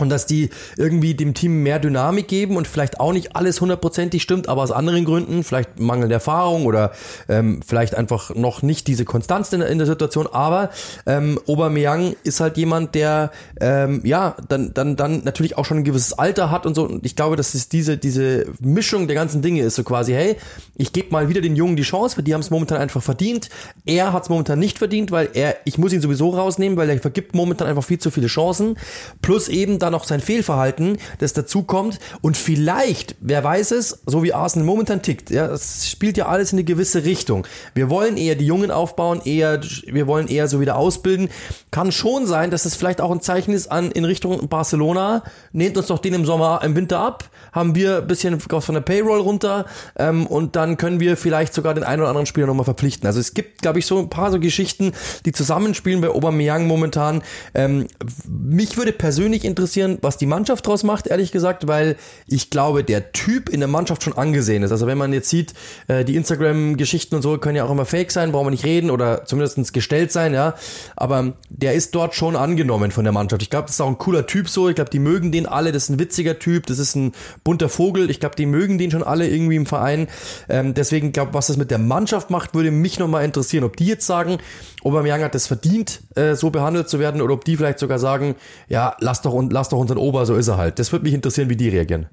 [SPEAKER 2] und dass die irgendwie dem Team mehr Dynamik geben und vielleicht auch nicht alles hundertprozentig stimmt, aber aus anderen Gründen, vielleicht mangelnde Erfahrung oder ähm, vielleicht einfach noch nicht diese Konstanz in, in der Situation, aber ähm, Aubameyang ist halt jemand, der ähm, ja dann dann dann natürlich auch schon ein gewisses Alter hat und so. Und ich glaube, dass es diese diese Mischung der ganzen Dinge ist so quasi, hey, ich gebe mal wieder den Jungen die Chance, weil die haben es momentan einfach verdient. Er hat es momentan nicht verdient, weil er ich muss ihn sowieso rausnehmen, weil er vergibt momentan einfach viel zu viele Chancen, plus eben dann noch sein Fehlverhalten, das dazu kommt und vielleicht, wer weiß es, so wie Arsenal momentan tickt, ja, es spielt ja alles in eine gewisse Richtung. Wir wollen eher die Jungen aufbauen, eher, wir wollen eher so wieder ausbilden. Kann schon sein, dass es vielleicht auch ein Zeichen ist an, in Richtung Barcelona. Nehmt uns doch den im Sommer, im Winter ab, haben wir ein bisschen von der Payroll runter ähm, und dann können wir vielleicht sogar den einen oder anderen Spieler nochmal verpflichten. Also es gibt, glaube ich, so ein paar so Geschichten, die zusammenspielen bei Aubameyang momentan. Ähm, mich würde persönlich interessieren, interessieren, was die Mannschaft draus macht, ehrlich gesagt, weil ich glaube, der Typ in der Mannschaft schon angesehen ist. Also wenn man jetzt sieht, äh, die Instagram-Geschichten und so können ja auch immer fake sein, brauchen wir nicht reden oder zumindest gestellt sein, ja. Aber der ist dort schon angenommen von der Mannschaft. Ich glaube, das ist auch ein cooler Typ so. Ich glaube, die mögen den alle. Das ist ein witziger Typ. Das ist ein bunter Vogel. Ich glaube, die mögen den schon alle irgendwie im Verein. Ähm, deswegen glaube, was das mit der Mannschaft macht, würde mich nochmal interessieren. Ob die jetzt sagen, Aubameyang hat es verdient, äh, so behandelt zu werden, oder ob die vielleicht sogar sagen, ja, lass doch, lass doch unseren Ober, so ist er halt. Das würde mich interessieren, wie die reagieren.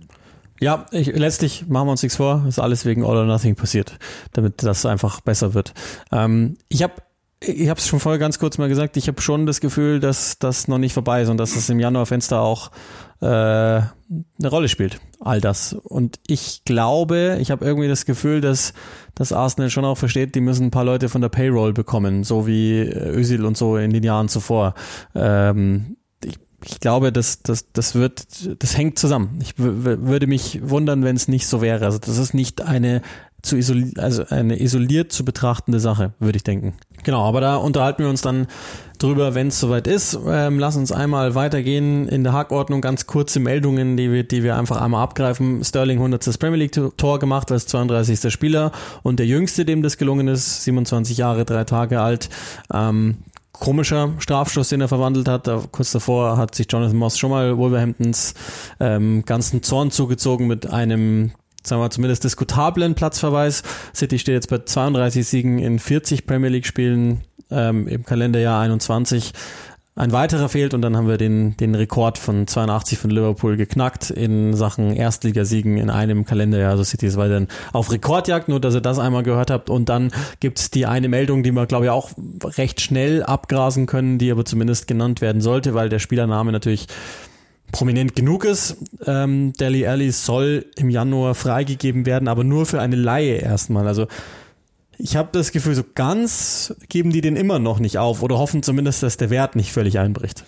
[SPEAKER 1] Ja, ich, letztlich machen wir uns nichts vor, ist alles wegen All or Nothing passiert, damit das einfach besser wird. Ähm, ich habe ich es schon vorher ganz kurz mal gesagt, ich habe schon das Gefühl, dass das noch nicht vorbei ist und dass es im Januarfenster auch äh, eine Rolle spielt, all das. Und ich glaube, ich habe irgendwie das Gefühl, dass, dass Arsenal schon auch versteht, die müssen ein paar Leute von der Payroll bekommen, so wie Özil und so in den Jahren zuvor. Ähm, ich, glaube, das, das, das wird, das hängt zusammen. Ich würde mich wundern, wenn es nicht so wäre. Also das ist nicht eine zu isoli also eine isoliert zu betrachtende Sache, würde ich denken. Genau, aber da unterhalten wir uns dann drüber, wenn es soweit ist. Ähm, lass uns einmal weitergehen in der Hackordnung. Ganz kurze Meldungen, die wir, die wir einfach einmal abgreifen. Sterling 100. Premier League Tor gemacht als 32. Spieler und der jüngste, dem das gelungen ist, 27 Jahre, drei Tage alt. Ähm, komischer Strafstoß, den er verwandelt hat. Kurz davor hat sich Jonathan Moss schon mal Wolverhamptons ähm, ganzen Zorn zugezogen mit einem sagen wir zumindest diskutablen Platzverweis. City steht jetzt bei 32 Siegen in 40 Premier League Spielen ähm, im Kalenderjahr 21. Ein weiterer fehlt und dann haben wir den, den Rekord von 82 von Liverpool geknackt in Sachen Erstligasiegen in einem Kalenderjahr. Also City ist weiterhin auf Rekordjagd, nur dass ihr das einmal gehört habt. Und dann gibt's die eine Meldung, die wir, glaube ich, auch recht schnell abgrasen können, die aber zumindest genannt werden sollte, weil der Spielername natürlich prominent genug ist. Ähm, Deli Alli soll im Januar freigegeben werden, aber nur für eine Laie erstmal. Also ich habe das Gefühl, so ganz geben die den immer noch nicht auf oder hoffen zumindest, dass der Wert nicht völlig einbricht.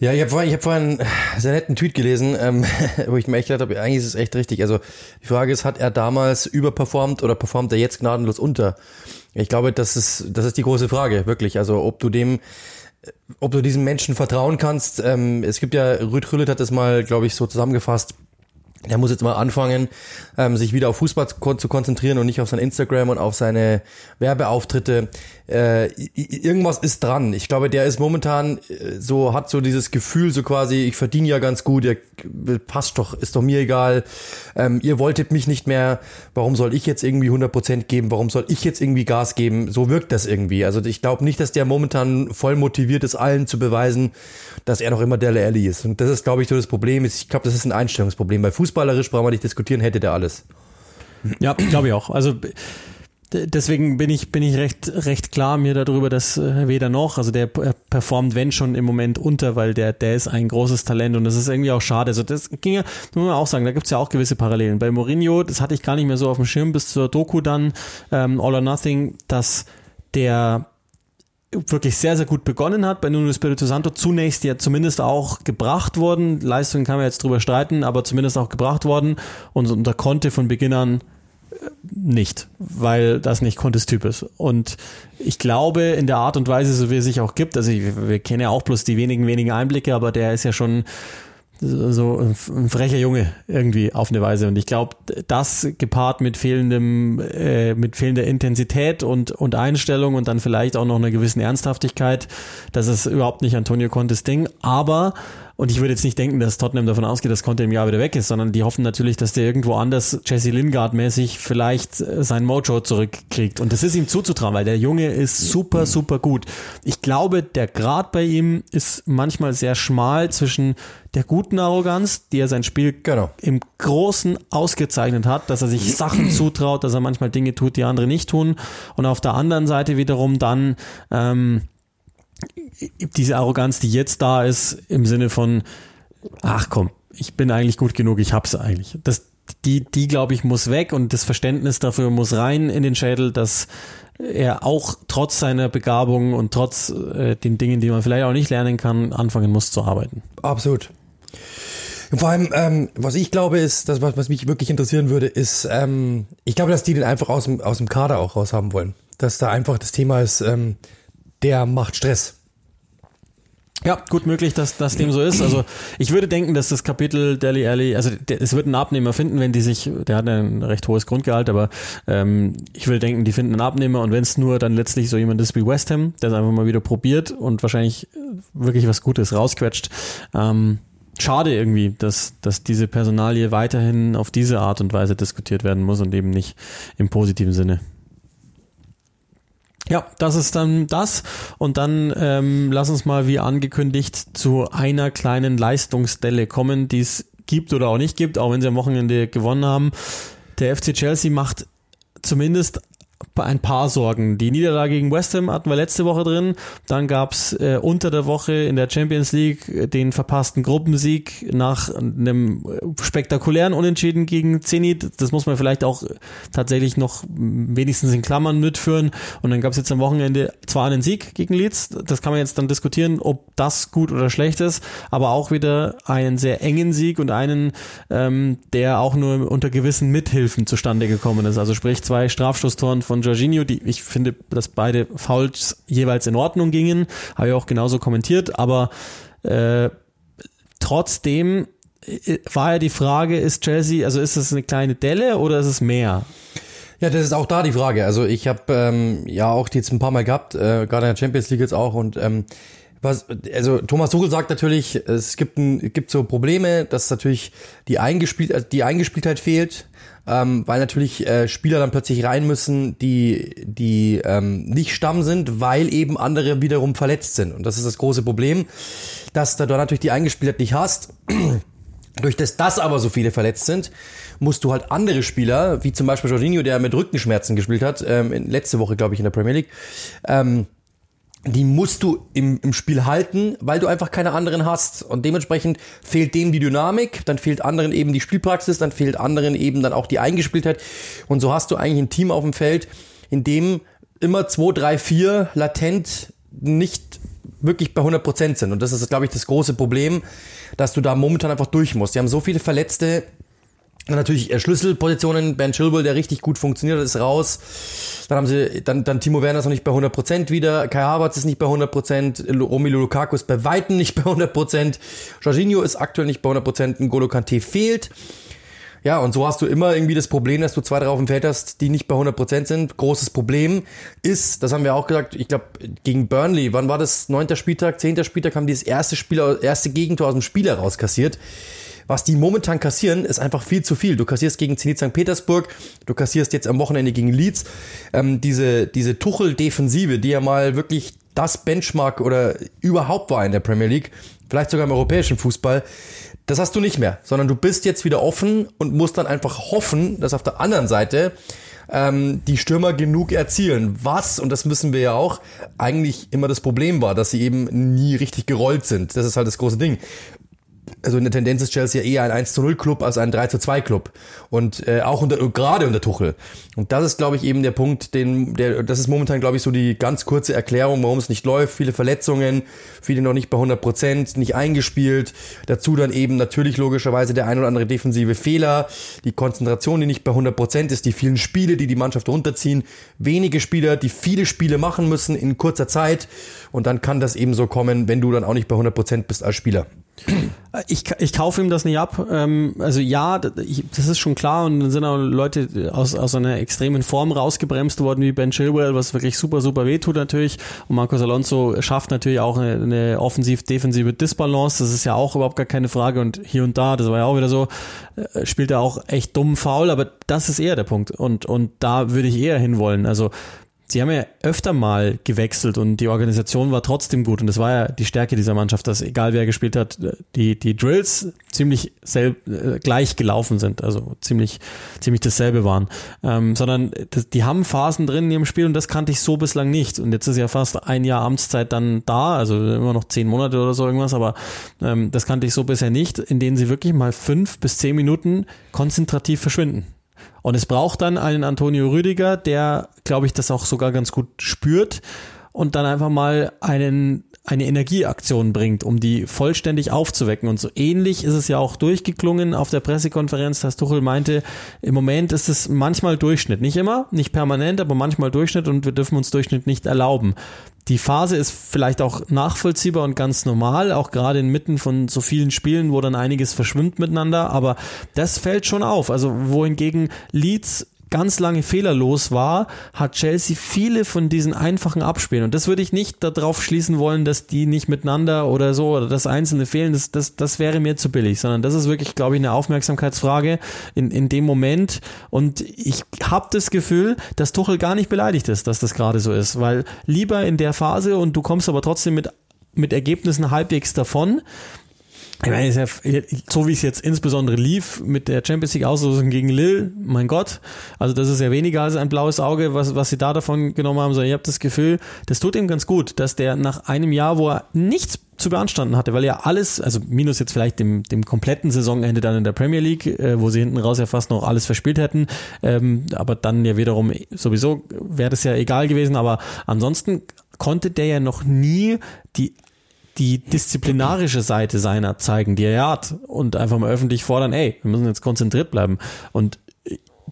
[SPEAKER 2] Ja, ich habe vorhin, ich hab vorhin einen sehr netten Tweet gelesen, ähm, wo ich mir echt gedacht habe, eigentlich ist es echt richtig. Also die Frage ist, hat er damals überperformt oder performt er jetzt gnadenlos unter? Ich glaube, das ist, das ist die große Frage, wirklich. Also ob du dem ob du diesen Menschen vertrauen kannst. Ähm, es gibt ja, Rüd Rüllet hat das mal, glaube ich, so zusammengefasst. Der muss jetzt mal anfangen, ähm, sich wieder auf Fußball zu konzentrieren und nicht auf sein Instagram und auf seine Werbeauftritte äh, irgendwas ist dran. Ich glaube, der ist momentan äh, so, hat so dieses Gefühl, so quasi, ich verdiene ja ganz gut, der passt doch, ist doch mir egal. Ähm, ihr wolltet mich nicht mehr, warum soll ich jetzt irgendwie 100% geben, warum soll ich jetzt irgendwie Gas geben? So wirkt das irgendwie. Also ich glaube nicht, dass der momentan voll motiviert ist, allen zu beweisen, dass er noch immer der Alli ist. Und das ist, glaube ich, so das Problem. Ich glaube, das ist ein Einstellungsproblem. Bei Fußball fußballerisch brauchen wir nicht diskutieren, hätte der alles.
[SPEAKER 1] Ja, glaube ich auch. Also Deswegen bin ich, bin ich recht, recht klar mir darüber, dass äh, weder noch, also der performt, wenn schon im Moment unter, weil der, der ist ein großes Talent und das ist irgendwie auch schade. Also das ging ja, muss man auch sagen, da gibt's ja auch gewisse Parallelen. Bei Mourinho, das hatte ich gar nicht mehr so auf dem Schirm bis zur Doku dann, ähm, All or Nothing, dass der wirklich sehr, sehr gut begonnen hat. Bei Nuno Espirito Santo zunächst ja zumindest auch gebracht worden. Leistungen kann man jetzt drüber streiten, aber zumindest auch gebracht worden und, da konnte von Beginn an nicht, weil das nicht Contes Typ ist. Und ich glaube, in der Art und Weise, so wie es sich auch gibt, also ich, wir kennen ja auch bloß die wenigen, wenigen Einblicke, aber der ist ja schon so ein frecher Junge irgendwie auf eine Weise. Und ich glaube, das gepaart mit fehlendem, äh, mit fehlender Intensität und, und Einstellung und dann vielleicht auch noch einer gewissen Ernsthaftigkeit, das ist überhaupt nicht Antonio Contes Ding. Aber und ich würde jetzt nicht denken, dass Tottenham davon ausgeht, dass Conte im Jahr wieder weg ist, sondern die hoffen natürlich, dass der irgendwo anders Jesse Lingard mäßig vielleicht äh, sein Mojo zurückkriegt. Und das ist ihm zuzutrauen, weil der Junge ist super, super gut. Ich glaube, der Grad bei ihm ist manchmal sehr schmal zwischen der guten Arroganz, die er sein Spiel genau. im Großen ausgezeichnet hat, dass er sich Sachen zutraut, dass er manchmal Dinge tut, die andere nicht tun. Und auf der anderen Seite wiederum dann ähm, diese Arroganz, die jetzt da ist, im Sinne von, ach komm, ich bin eigentlich gut genug, ich hab's eigentlich. Das, die, die glaube ich, muss weg und das Verständnis dafür muss rein in den Schädel, dass er auch trotz seiner Begabung und trotz äh, den Dingen, die man vielleicht auch nicht lernen kann, anfangen muss zu arbeiten.
[SPEAKER 2] Absolut. Vor allem, ähm, was ich glaube, ist, das, was, was mich wirklich interessieren würde, ist, ähm, ich glaube, dass die den einfach aus dem, aus dem Kader auch raus haben wollen. Dass da einfach das Thema ist, ähm, der macht Stress.
[SPEAKER 1] Ja, gut möglich, dass das dem so ist. Also ich würde denken, dass das Kapitel Deli Alley, also der, es wird einen Abnehmer finden, wenn die sich, der hat ein recht hohes Grundgehalt, aber ähm, ich würde denken, die finden einen Abnehmer und wenn es nur dann letztlich so jemand ist wie West Ham, der es einfach mal wieder probiert und wahrscheinlich wirklich was Gutes rausquetscht. Ähm, schade irgendwie, dass, dass diese Personalie weiterhin auf diese Art und Weise diskutiert werden muss und eben nicht im positiven Sinne. Ja, das ist dann das. Und dann ähm, lass uns mal wie angekündigt zu einer kleinen Leistungsstelle kommen, die es gibt oder auch nicht gibt, auch wenn sie am Wochenende gewonnen haben. Der FC Chelsea macht zumindest ein paar Sorgen. Die Niederlage gegen West Ham hatten wir letzte Woche drin. Dann gab's äh, unter der Woche in der Champions League den verpassten Gruppensieg nach einem spektakulären Unentschieden gegen Zenit. Das muss man vielleicht auch tatsächlich noch wenigstens in Klammern mitführen. Und dann gab's jetzt am Wochenende zwar einen Sieg gegen Leeds. Das kann man jetzt dann diskutieren, ob das gut oder schlecht ist. Aber auch wieder einen sehr engen Sieg und einen, ähm, der auch nur unter gewissen Mithilfen zustande gekommen ist. Also sprich zwei Strafstoßtoren von Jorginho, die ich finde, dass beide Fouls jeweils in Ordnung gingen, habe ich auch genauso kommentiert, aber äh, trotzdem äh, war ja die Frage, ist Chelsea, also ist das eine kleine Delle oder ist es mehr?
[SPEAKER 2] Ja, das ist auch da die Frage. Also ich habe ähm, ja auch die jetzt ein paar Mal gehabt, äh, gerade in der Champions League jetzt auch und ähm, was, also Thomas Tuchel sagt natürlich, es gibt, ein, gibt so Probleme, dass natürlich die, eingespielt, die Eingespieltheit fehlt ähm, weil natürlich äh, Spieler dann plötzlich rein müssen, die, die ähm, nicht Stamm sind, weil eben andere wiederum verletzt sind. Und das ist das große Problem, dass du da natürlich die Eingespieltheit nicht hast. Durch das, dass aber so viele verletzt sind, musst du halt andere Spieler, wie zum Beispiel Jorginho, der mit Rückenschmerzen gespielt hat, ähm, letzte Woche, glaube ich, in der Premier League, ähm, die musst du im, im Spiel halten, weil du einfach keine anderen hast. Und dementsprechend fehlt dem die Dynamik, dann fehlt anderen eben die Spielpraxis, dann fehlt anderen eben dann auch die Eingespieltheit. Und so hast du eigentlich ein Team auf dem Feld, in dem immer zwei, drei, vier latent nicht wirklich bei 100 Prozent sind. Und das ist, glaube ich, das große Problem, dass du da momentan einfach durch musst. Die haben so viele Verletzte, dann natürlich äh, Schlüsselpositionen, Ben Chilwell, der richtig gut funktioniert, ist raus. Dann haben sie, dann, dann Timo Werner ist noch nicht bei 100% wieder, Kai Havertz ist nicht bei 100%, Romelu Lukaku ist bei Weitem nicht bei 100%, Jorginho ist aktuell nicht bei 100%, N'Golo Kante fehlt. Ja, und so hast du immer irgendwie das Problem, dass du zwei, drei auf dem Feld hast, die nicht bei 100% sind. Großes Problem ist, das haben wir auch gesagt, ich glaube, gegen Burnley, wann war das? Neunter Spieltag, zehnter Spieltag, haben die das erste Spieler, erste Gegentor aus dem Spiel herauskassiert. Was die momentan kassieren, ist einfach viel zu viel. Du kassierst gegen Zenit St. Petersburg, du kassierst jetzt am Wochenende gegen Leeds. Ähm, diese, diese Tuchel-Defensive, die ja mal wirklich das Benchmark oder überhaupt war in der Premier League, vielleicht sogar im europäischen Fußball, Das hast du nicht mehr, sondern du bist jetzt wieder offen und musst dann einfach hoffen, dass auf der anderen Seite ähm, die Stürmer genug erzielen. Was, und das müssen wir ja auch, eigentlich immer das Problem war, dass sie eben nie richtig gerollt sind. Das ist halt das große Ding also in der Tendenz ist Chelsea eher ein 1 zu 0 Club als ein 3 zu 2 Club. Und äh, auch unter, gerade unter Tuchel. Und das ist, glaube ich, eben der Punkt, den, der, das ist momentan, glaube ich, so die ganz kurze Erklärung, warum es nicht läuft. Viele Verletzungen, viele noch nicht bei 100 Prozent, nicht eingespielt. Dazu dann eben natürlich logischerweise der ein oder andere defensive Fehler, die Konzentration, die nicht bei 100 Prozent ist, die vielen Spiele, die die Mannschaft runterziehen, wenige Spieler, die viele Spiele machen müssen in kurzer Zeit. Und dann kann das eben so kommen, wenn du dann auch nicht bei 100 Prozent bist als Spieler.
[SPEAKER 1] Ich, ich kaufe ihm das nicht ab. Ähm, also ja, das ist schon klar und dann sind auch Leute aus, aus einer extremen Form rausgebremst worden wie Ben Chilwell, was wirklich super, super wehtut natürlich. Und Marcos Alonso schafft natürlich auch eine, eine offensiv-defensive Disbalance. Das ist ja auch überhaupt gar keine Frage. Und hier und da, das war ja auch wieder so, äh, spielt er auch echt dumm faul, aber das ist eher der Punkt. Und, und da würde ich eher hinwollen. Also sie haben ja öfter mal gewechselt und die Organisation war trotzdem gut. Und das war ja die Stärke dieser Mannschaft, dass egal wer gespielt hat, die, die Drills ziemlich selb, äh, gleich gelaufen sind, also ziemlich, ziemlich dasselbe waren, ähm, sondern das, die haben Phasen drin in ihrem Spiel und das kannte ich so bislang nicht. Und jetzt ist ja fast ein Jahr Amtszeit dann da, also immer noch zehn Monate oder so irgendwas, aber ähm, das kannte ich so bisher nicht, in denen sie wirklich mal fünf bis zehn Minuten konzentrativ verschwinden. Und es braucht dann einen Antonio Rüdiger, der, glaube ich, das auch sogar ganz gut spürt und dann einfach mal einen eine Energieaktion bringt, um die vollständig aufzuwecken. Und so ähnlich ist es ja auch durchgeklungen auf der Pressekonferenz, dass Tuchel meinte, im Moment ist es manchmal Durchschnitt. Nicht immer, nicht permanent, aber manchmal Durchschnitt und wir dürfen uns Durchschnitt nicht erlauben. Die Phase ist vielleicht auch nachvollziehbar und ganz normal, auch gerade inmitten von so vielen Spielen, wo dann einiges verschwimmt miteinander, aber das fällt schon auf. Also wohingegen Leeds ganz lange fehlerlos war, hat Chelsea viele von diesen einfachen Abspielen. Und das würde ich nicht darauf schließen wollen, dass die nicht miteinander oder so oder das Einzelne fehlen. Das, das, das wäre mir zu billig, sondern das ist wirklich, glaube ich, eine Aufmerksamkeitsfrage in, in dem Moment. Und ich habe das Gefühl, dass Tuchel gar nicht beleidigt ist, dass das gerade so ist, weil lieber in der Phase und du kommst aber trotzdem mit mit Ergebnissen halbwegs davon, ich meine, ja, so wie es jetzt insbesondere lief mit der Champions League Auslosung gegen Lille, mein Gott, also das ist ja weniger als ein blaues Auge, was, was sie da davon genommen haben, sondern ich habe das Gefühl, das tut ihm ganz gut, dass der nach einem Jahr, wo er nichts zu beanstanden hatte, weil ja alles, also minus jetzt vielleicht dem, dem kompletten Saisonende dann in der Premier League, äh, wo sie hinten raus ja fast noch alles verspielt hätten, ähm, aber dann ja wiederum sowieso wäre das ja egal gewesen, aber ansonsten konnte der ja noch nie die die disziplinarische Seite seiner zeigen, die er hat und einfach mal öffentlich fordern, ey, wir müssen jetzt konzentriert bleiben. Und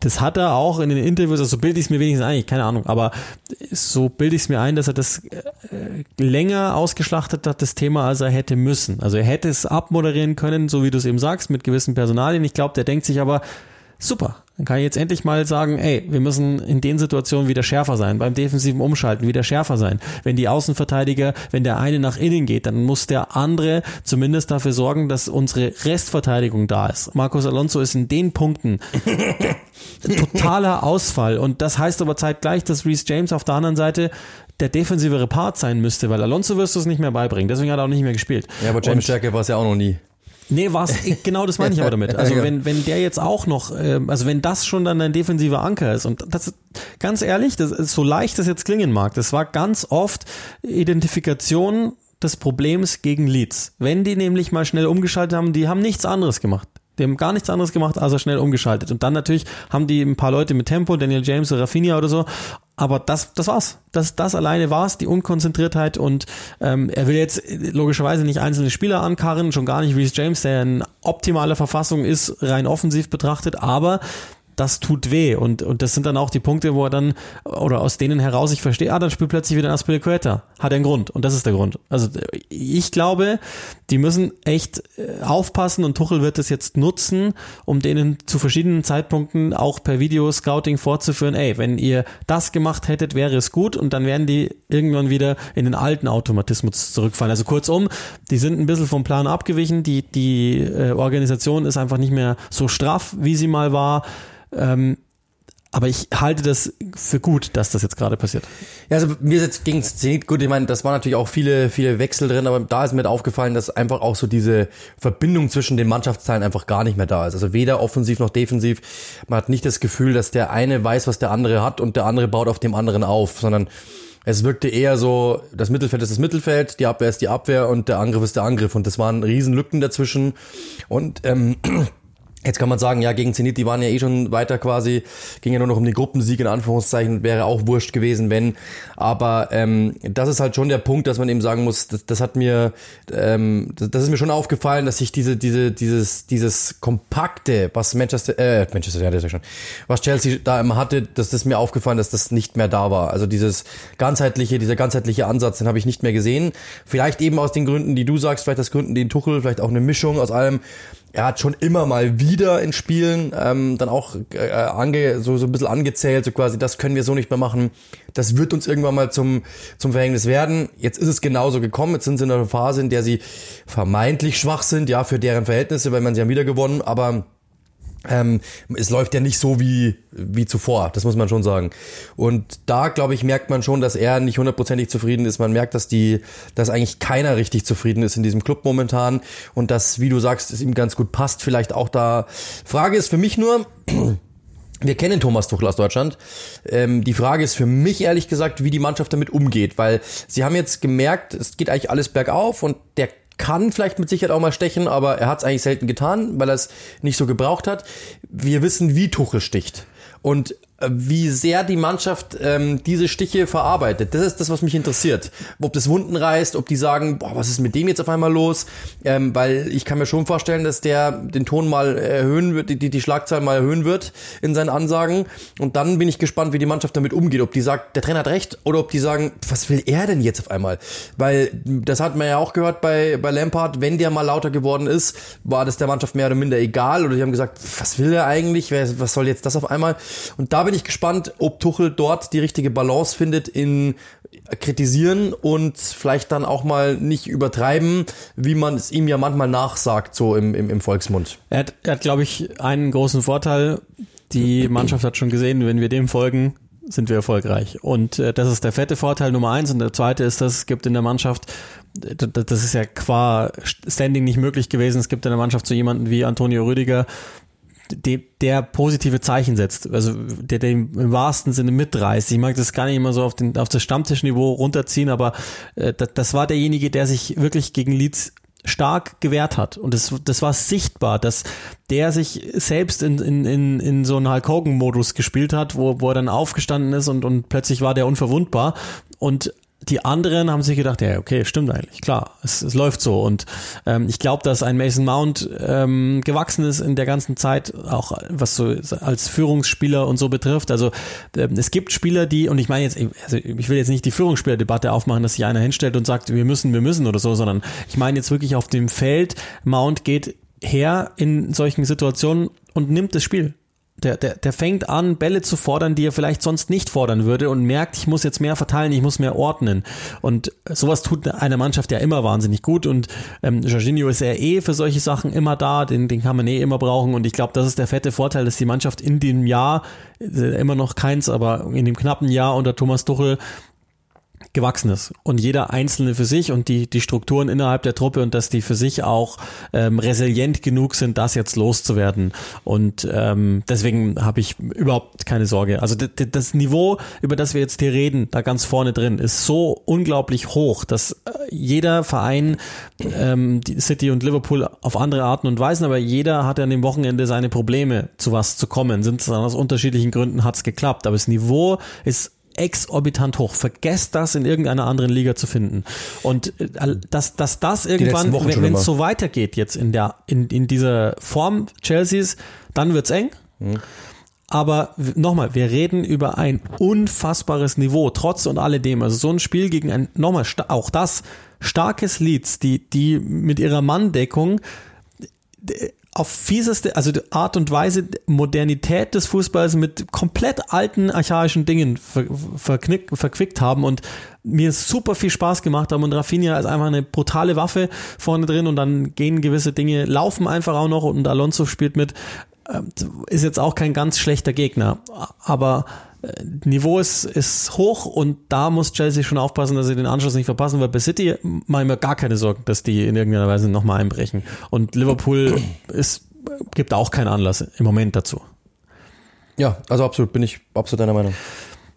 [SPEAKER 1] das hat er auch in den Interviews, also so bilde ich es mir wenigstens ein, keine Ahnung, aber so bilde ich es mir ein, dass er das äh, länger ausgeschlachtet hat, das Thema, als er hätte müssen. Also er hätte es abmoderieren können, so wie du es eben sagst, mit gewissen Personalien. Ich glaube, der denkt sich aber, super, dann kann ich jetzt endlich mal sagen, ey, wir müssen in den Situationen wieder schärfer sein, beim defensiven Umschalten wieder schärfer sein. Wenn die Außenverteidiger, wenn der eine nach innen geht, dann muss der andere zumindest dafür sorgen, dass unsere Restverteidigung da ist. Marcos Alonso ist in den Punkten totaler Ausfall und das heißt aber zeitgleich, dass Reese James auf der anderen Seite der defensivere Part sein müsste, weil Alonso wirst du es nicht mehr beibringen. Deswegen hat er auch nicht mehr gespielt.
[SPEAKER 2] Ja, aber James Stärke war es ja auch noch nie.
[SPEAKER 1] Nee, war's, genau das meine ich aber damit. Also wenn, wenn der jetzt auch noch, äh, also wenn das schon dann ein defensiver Anker ist und das ist, ganz ehrlich, das ist so leicht das jetzt klingen mag, das war ganz oft Identifikation des Problems gegen Leads. Wenn die nämlich mal schnell umgeschaltet haben, die haben nichts anderes gemacht. Die haben gar nichts anderes gemacht, als er schnell umgeschaltet. Und dann natürlich haben die ein paar Leute mit Tempo, Daniel James, Rafinha oder so. Aber das, das war's. Das, das alleine war's, die Unkonzentriertheit. Und ähm, er will jetzt logischerweise nicht einzelne Spieler ankarren, schon gar nicht Reese James, der in optimaler Verfassung ist, rein offensiv betrachtet. Aber das tut weh. Und, und das sind dann auch die Punkte, wo er dann, oder aus denen heraus ich verstehe, ah, dann spielt plötzlich wieder ein Aspilicueta. Hat einen Grund. Und das ist der Grund. Also ich glaube, die müssen echt äh, aufpassen und Tuchel wird es jetzt nutzen, um denen zu verschiedenen Zeitpunkten auch per Video-Scouting vorzuführen, ey, wenn ihr das gemacht hättet, wäre es gut und dann werden die irgendwann wieder in den alten Automatismus zurückfallen. Also kurzum, die sind ein bisschen vom Plan abgewichen, die, die äh, Organisation ist einfach nicht mehr so straff, wie sie mal war. Ähm, aber ich halte das für gut, dass das jetzt gerade passiert.
[SPEAKER 2] Ja, also mir jetzt gegen Zenit gut, ich meine, das waren natürlich auch viele, viele Wechsel drin, aber da ist mir aufgefallen, dass einfach auch so diese Verbindung zwischen den Mannschaftsteilen einfach gar nicht mehr da ist. Also weder offensiv noch defensiv. Man hat nicht das Gefühl, dass der eine weiß, was der andere hat und der andere baut auf dem anderen auf, sondern es wirkte eher so, das Mittelfeld ist das Mittelfeld, die Abwehr ist die Abwehr und der Angriff ist der Angriff. Und das waren Riesenlücken dazwischen. Und ähm, Jetzt kann man sagen, ja, gegen Zenit, die waren ja eh schon weiter quasi, ging ja nur noch um den Gruppensieg in Anführungszeichen, wäre auch wurscht gewesen, wenn. Aber ähm, das ist halt schon der Punkt, dass man eben sagen muss, das, das hat mir, ähm, das, das ist mir schon aufgefallen, dass sich diese, diese, dieses, dieses kompakte, was Manchester, äh, Manchester, ja, das ja schon, was Chelsea da immer hatte, das ist mir aufgefallen, dass das nicht mehr da war. Also dieses ganzheitliche, dieser ganzheitliche Ansatz, den habe ich nicht mehr gesehen. Vielleicht eben aus den Gründen, die du sagst, vielleicht aus Gründen, den Tuchel, vielleicht auch eine Mischung aus allem er hat schon immer mal wieder in Spielen ähm, dann auch äh, ange, so, so ein bisschen angezählt, so quasi, das können wir so nicht mehr machen. Das wird uns irgendwann mal zum, zum Verhängnis werden. Jetzt ist es genauso gekommen. Jetzt sind sie in einer Phase, in der sie vermeintlich schwach sind, ja, für deren Verhältnisse, weil man sie haben wieder gewonnen, aber ähm, es läuft ja nicht so wie, wie zuvor, das muss man schon sagen. Und da, glaube ich, merkt man schon, dass er nicht hundertprozentig zufrieden ist. Man merkt, dass die, dass eigentlich keiner richtig zufrieden ist in diesem Club momentan und dass, wie du sagst, es ihm ganz gut passt. Vielleicht auch da. Frage ist für mich nur, wir kennen Thomas Tuchel aus Deutschland. Ähm, die Frage ist für mich ehrlich gesagt, wie die Mannschaft damit umgeht, weil sie haben jetzt gemerkt, es geht eigentlich alles bergauf und der kann vielleicht mit Sicherheit auch mal stechen, aber er hat es eigentlich selten getan, weil er es nicht so gebraucht hat. Wir wissen, wie Tuchel sticht. Und wie sehr die Mannschaft ähm, diese Stiche verarbeitet. Das ist das, was mich interessiert. Ob das Wunden reißt, ob die sagen, boah, was ist mit dem jetzt auf einmal los? Ähm, weil ich kann mir schon vorstellen, dass der den Ton mal erhöhen wird, die, die Schlagzahl mal erhöhen wird in seinen Ansagen. Und dann bin ich gespannt, wie die Mannschaft damit umgeht. Ob die sagt, der Trainer hat recht, oder ob die sagen, was will er denn jetzt auf einmal? Weil das hat man ja auch gehört bei, bei Lampard, wenn der mal lauter geworden ist, war das der Mannschaft mehr oder minder egal. Oder die haben gesagt, was will er eigentlich? Was soll jetzt das auf einmal? Und da bin ich gespannt, ob Tuchel dort die richtige Balance findet in kritisieren und vielleicht dann auch mal nicht übertreiben, wie man es ihm ja manchmal nachsagt, so im, im, im Volksmund.
[SPEAKER 1] Er hat, er hat glaube ich, einen großen Vorteil. Die Mannschaft hat schon gesehen, wenn wir dem folgen, sind wir erfolgreich. Und äh, das ist der fette Vorteil Nummer eins. Und der zweite ist, dass es gibt in der Mannschaft, das ist ja qua Standing nicht möglich gewesen, es gibt in der Mannschaft so jemanden wie Antonio Rüdiger, der, der positive Zeichen setzt, also der, der im wahrsten Sinne mitreißt. Ich mag das gar nicht immer so auf, den, auf das Stammtischniveau runterziehen, aber äh, das, das war derjenige, der sich wirklich gegen Leeds stark gewehrt hat. Und das, das war sichtbar, dass der sich selbst in, in, in, in so einen Hulk Hogan-Modus gespielt hat, wo, wo er dann aufgestanden ist und, und plötzlich war der unverwundbar. Und die anderen haben sich gedacht, ja, okay, stimmt eigentlich, klar, es, es läuft so. Und ähm, ich glaube, dass ein Mason Mount ähm, gewachsen ist in der ganzen Zeit, auch was so als Führungsspieler und so betrifft. Also ähm, es gibt Spieler, die, und ich meine jetzt, also ich will jetzt nicht die Führungsspielerdebatte aufmachen, dass sich einer hinstellt und sagt, wir müssen, wir müssen oder so, sondern ich meine jetzt wirklich auf dem Feld, Mount geht her in solchen Situationen und nimmt das Spiel. Der, der, der fängt an, Bälle zu fordern, die er vielleicht sonst nicht fordern würde und merkt, ich muss jetzt mehr verteilen, ich muss mehr ordnen. Und sowas tut einer Mannschaft ja immer wahnsinnig gut. Und ähm, Jorginho ist ja eh für solche Sachen immer da, den, den kann man eh immer brauchen. Und ich glaube, das ist der fette Vorteil, dass die Mannschaft in dem Jahr, äh, immer noch keins, aber in dem knappen Jahr unter Thomas Tuchel gewachsen ist und jeder Einzelne für sich und die, die Strukturen innerhalb der Truppe und dass die für sich auch ähm, resilient genug sind, das jetzt loszuwerden. Und ähm, deswegen habe ich überhaupt keine Sorge. Also das Niveau, über das wir jetzt hier reden, da ganz vorne drin, ist so unglaublich hoch, dass äh, jeder Verein, ähm, City und Liverpool auf andere Arten und Weisen, aber jeder hat an dem Wochenende seine Probleme, zu was zu kommen. Sind es aus unterschiedlichen Gründen hat es geklappt. Aber das Niveau ist exorbitant hoch. Vergesst das in irgendeiner anderen Liga zu finden. Und äh, dass, dass das irgendwann, wenn es so weitergeht jetzt in der, in, in dieser Form Chelseas, dann wird's eng. Mhm. Aber nochmal, wir reden über ein unfassbares Niveau, trotz und alledem. Also so ein Spiel gegen ein, nochmal, auch das, starkes Leads, die, die mit ihrer Manndeckung auf fieseste, also die Art und Weise Modernität des Fußballs mit komplett alten archaischen Dingen ver, verknick, verquickt haben und mir super viel Spaß gemacht haben und Rafinha ist einfach eine brutale Waffe vorne drin und dann gehen gewisse Dinge, laufen einfach auch noch und Alonso spielt mit. ähm, ist jetzt auch kein ganz schlechter Gegner, aber Niveau ist, ist hoch und da muss Chelsea schon aufpassen, dass sie den Anschluss nicht verpassen, weil bei City mache ich mir gar keine Sorgen, dass die in irgendeiner Weise nochmal einbrechen. Und Liverpool ist, gibt auch keinen Anlass im Moment dazu.
[SPEAKER 2] Ja, also absolut, bin ich absolut deiner Meinung.